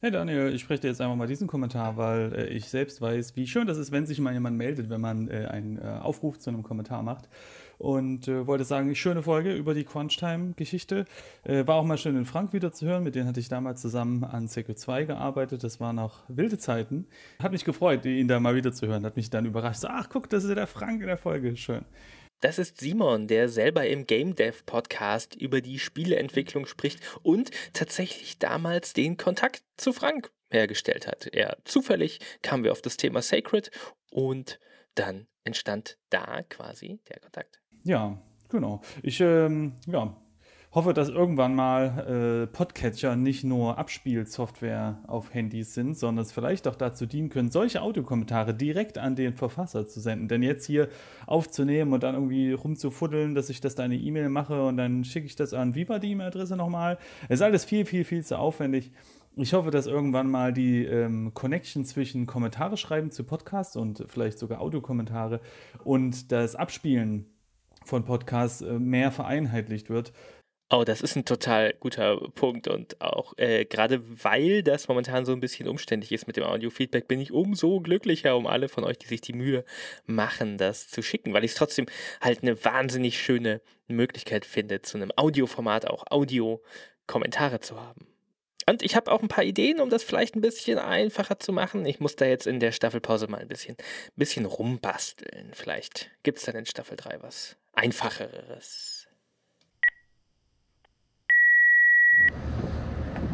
Hey Daniel, ich spreche dir jetzt einfach mal diesen Kommentar, weil äh, ich selbst weiß, wie schön das ist, wenn sich mal jemand meldet, wenn man äh, einen äh, Aufruf zu einem Kommentar macht. Und äh, wollte sagen, schöne Folge über die Crunchtime-Geschichte. Äh, war auch mal schön, den Frank wieder zu hören. Mit denen hatte ich damals zusammen an Secret 2 gearbeitet. Das waren noch wilde Zeiten. Hat mich gefreut, ihn da mal wieder zu hören. Hat mich dann überrascht. So, ach, guck, das ist ja der Frank in der Folge. Schön. Das ist Simon, der selber im Game Dev Podcast über die Spieleentwicklung spricht und tatsächlich damals den Kontakt zu Frank hergestellt hat. Er zufällig kamen wir auf das Thema Sacred und dann entstand da quasi der Kontakt. Ja, genau. Ich ähm, ja, hoffe, dass irgendwann mal äh, Podcatcher nicht nur Abspielsoftware auf Handys sind, sondern es vielleicht auch dazu dienen können, solche Audiokommentare direkt an den Verfasser zu senden. Denn jetzt hier aufzunehmen und dann irgendwie rumzufuddeln, dass ich das da eine E-Mail mache und dann schicke ich das an. Wie war die E-Mail-Adresse nochmal? Ist alles viel, viel, viel zu aufwendig. Ich hoffe, dass irgendwann mal die ähm, Connection zwischen Kommentare schreiben zu Podcasts und vielleicht sogar Audiokommentare und das Abspielen von Podcasts äh, mehr vereinheitlicht wird. Oh, das ist ein total guter Punkt und auch äh, gerade weil das momentan so ein bisschen umständlich ist mit dem Audio-Feedback, bin ich umso glücklicher um alle von euch, die sich die Mühe machen, das zu schicken, weil ich es trotzdem halt eine wahnsinnig schöne Möglichkeit finde, zu einem Audioformat auch Audio-Kommentare zu haben. Und ich habe auch ein paar Ideen, um das vielleicht ein bisschen einfacher zu machen. Ich muss da jetzt in der Staffelpause mal ein bisschen, bisschen rumbasteln. Vielleicht gibt es dann in Staffel 3 was Einfacheres.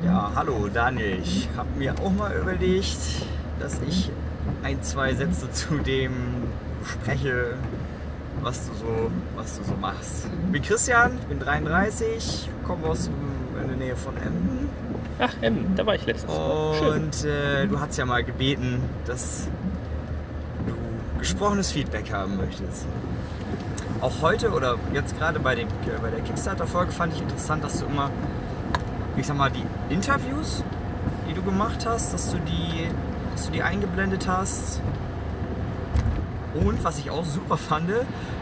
Ja, hallo Daniel. Ich habe mir auch mal überlegt, dass ich ein, zwei Sätze zu dem spreche, was du so, was du so machst. Ich bin Christian, bin 33, komme aus in der Nähe von Emden. Ach, Emden, da war ich letztens. Und äh, du hast ja mal gebeten, dass du gesprochenes Feedback haben möchtest. Auch heute oder jetzt gerade bei, dem, bei der Kickstarter-Folge fand ich interessant, dass du immer ich sag mal, die Interviews, die du gemacht hast, dass du die, dass du die eingeblendet hast. Und was ich auch super fand,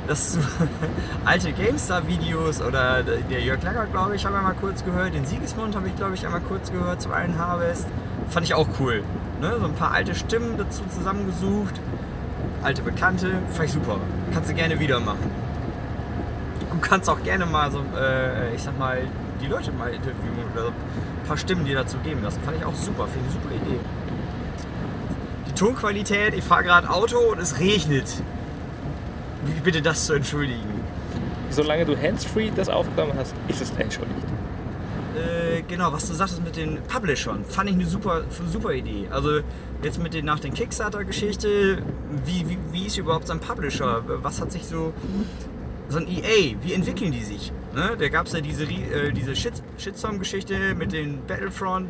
dass du (laughs) alte GameStar-Videos oder der Jörg Langer, glaube ich, habe ich mal kurz gehört, den Siegesmund habe ich, glaube ich, einmal kurz gehört zum Iron Harvest. Fand ich auch cool. Ne? So ein paar alte Stimmen dazu zusammengesucht. Alte Bekannte, fand ich super. Kannst du gerne wieder machen. Du kannst auch gerne mal so, äh, ich sag mal, die Leute mal interviewen oder ein paar Stimmen, die dazu geben lassen. Fand ich auch super, finde ich super Idee. Die Tonqualität, ich fahre gerade Auto und es regnet. Wie bitte das zu entschuldigen? Solange du handsfree das aufgenommen hast, ist es entschuldigt. Äh, genau, was du sagtest mit den Publishern, fand ich eine super, super Idee. Also jetzt mit den nach den Kickstarter-Geschichte, wie, wie, wie ist überhaupt so ein Publisher? Was hat sich so so ein EA, wie entwickeln die sich? Ne? Da gab es ja diese, äh, diese Shit Shitstorm-Geschichte mit den Battlefront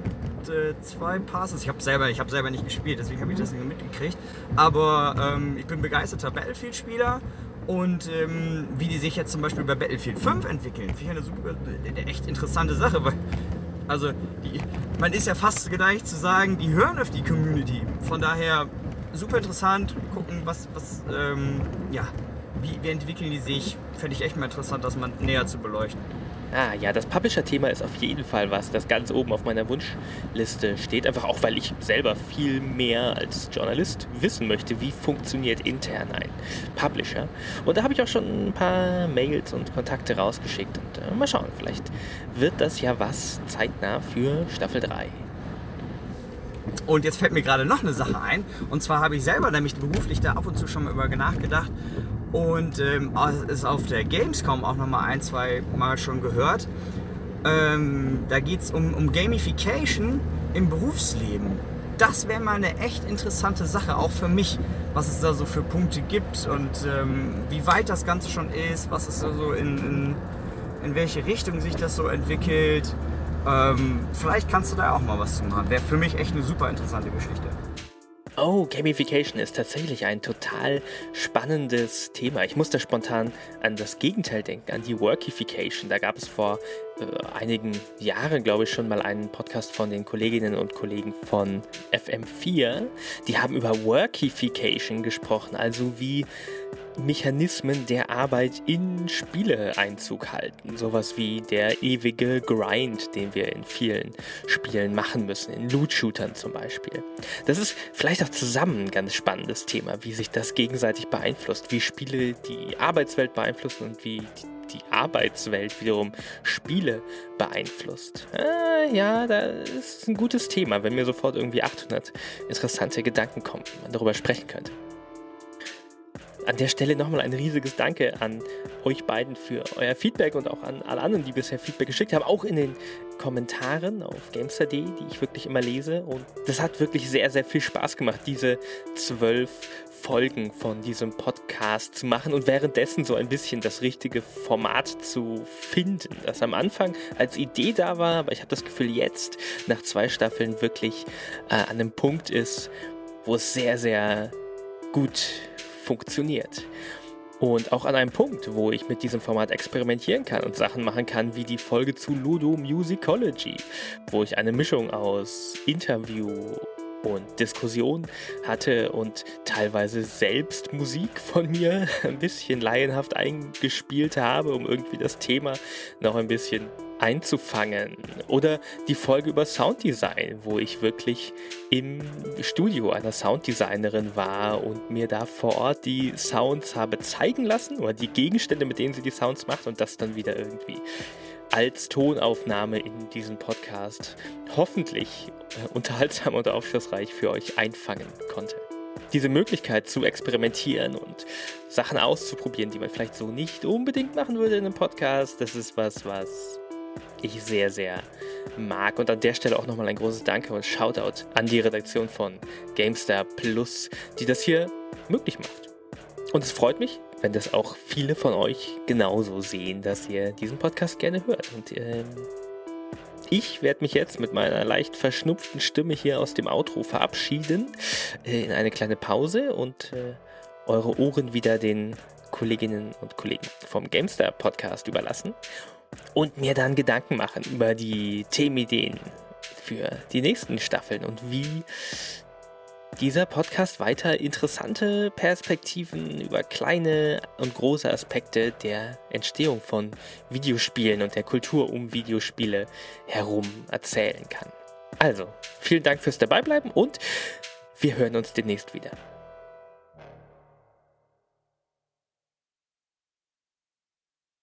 2 äh, Passes. Ich habe selber, hab selber nicht gespielt, deswegen habe ich das nicht mitgekriegt. Aber ähm, ich bin begeisterter Battlefield-Spieler Und ähm, wie die sich jetzt zum Beispiel bei Battlefield 5 entwickeln, finde ich eine super, eine echt interessante Sache, weil also die, man ist ja fast geneigt zu sagen, die hören auf die Community. Von daher super interessant, gucken, was, was ähm, ja, wie, wie entwickeln die sich, fände ich echt mal interessant, das mal näher zu beleuchten. Ah ja, das Publisher-Thema ist auf jeden Fall was, das ganz oben auf meiner Wunschliste steht. Einfach auch, weil ich selber viel mehr als Journalist wissen möchte, wie funktioniert intern ein Publisher. Und da habe ich auch schon ein paar Mails und Kontakte rausgeschickt. Und äh, mal schauen, vielleicht wird das ja was zeitnah für Staffel 3. Und jetzt fällt mir gerade noch eine Sache ein. Und zwar habe ich selber nämlich beruflich da ab und zu schon mal über nachgedacht und ähm, ist auf der Gamescom auch noch mal ein, zwei Mal schon gehört. Ähm, da geht es um, um Gamification im Berufsleben. Das wäre mal eine echt interessante Sache, auch für mich, was es da so für Punkte gibt und ähm, wie weit das Ganze schon ist, was es da so in, in, in welche Richtung sich das so entwickelt. Ähm, vielleicht kannst du da auch mal was zu machen. Wäre für mich echt eine super interessante Geschichte. Oh, Gamification ist tatsächlich ein total spannendes Thema. Ich musste spontan an das Gegenteil denken, an die Workification. Da gab es vor äh, einigen Jahren, glaube ich, schon mal einen Podcast von den Kolleginnen und Kollegen von FM4. Die haben über Workification gesprochen, also wie Mechanismen der Arbeit in Spiele Einzug halten. Sowas wie der ewige Grind, den wir in vielen Spielen machen müssen, in Loot-Shootern zum Beispiel. Das ist vielleicht auch zusammen ein ganz spannendes Thema, wie sich das gegenseitig beeinflusst, wie Spiele die Arbeitswelt beeinflussen und wie die Arbeitswelt wiederum Spiele beeinflusst. Äh, ja, das ist ein gutes Thema, wenn mir sofort irgendwie 800 interessante Gedanken kommen, wie man darüber sprechen könnte. An der Stelle nochmal ein riesiges Danke an euch beiden für euer Feedback und auch an alle anderen, die bisher Feedback geschickt haben, auch in den Kommentaren auf Gamester.de, die ich wirklich immer lese. Und das hat wirklich sehr, sehr viel Spaß gemacht, diese zwölf Folgen von diesem Podcast zu machen und währenddessen so ein bisschen das richtige Format zu finden, das am Anfang als Idee da war, aber ich habe das Gefühl, jetzt nach zwei Staffeln wirklich äh, an einem Punkt ist, wo es sehr, sehr gut funktioniert. Und auch an einem Punkt, wo ich mit diesem Format experimentieren kann und Sachen machen kann, wie die Folge zu Ludo Musicology, wo ich eine Mischung aus Interview und Diskussion hatte und teilweise selbst Musik von mir (laughs) ein bisschen laienhaft eingespielt habe, um irgendwie das Thema noch ein bisschen einzufangen. Oder die Folge über Sounddesign, wo ich wirklich im Studio einer Sounddesignerin war und mir da vor Ort die Sounds habe zeigen lassen oder die Gegenstände, mit denen sie die Sounds macht und das dann wieder irgendwie als Tonaufnahme in diesem Podcast hoffentlich äh, unterhaltsam und aufschlussreich für euch einfangen konnte. Diese Möglichkeit zu experimentieren und Sachen auszuprobieren, die man vielleicht so nicht unbedingt machen würde in einem Podcast, das ist was, was ich sehr, sehr mag. Und an der Stelle auch nochmal ein großes Danke und Shoutout an die Redaktion von GameStar Plus, die das hier möglich macht. Und es freut mich, wenn das auch viele von euch genauso sehen, dass ihr diesen Podcast gerne hört. Und ähm, ich werde mich jetzt mit meiner leicht verschnupften Stimme hier aus dem Outro verabschieden äh, in eine kleine Pause und äh, eure Ohren wieder den Kolleginnen und Kollegen vom GameStar Podcast überlassen und mir dann Gedanken machen über die Themenideen für die nächsten Staffeln und wie dieser Podcast weiter interessante Perspektiven über kleine und große Aspekte der Entstehung von Videospielen und der Kultur um Videospiele herum erzählen kann. Also, vielen Dank fürs Dabeibleiben und wir hören uns demnächst wieder.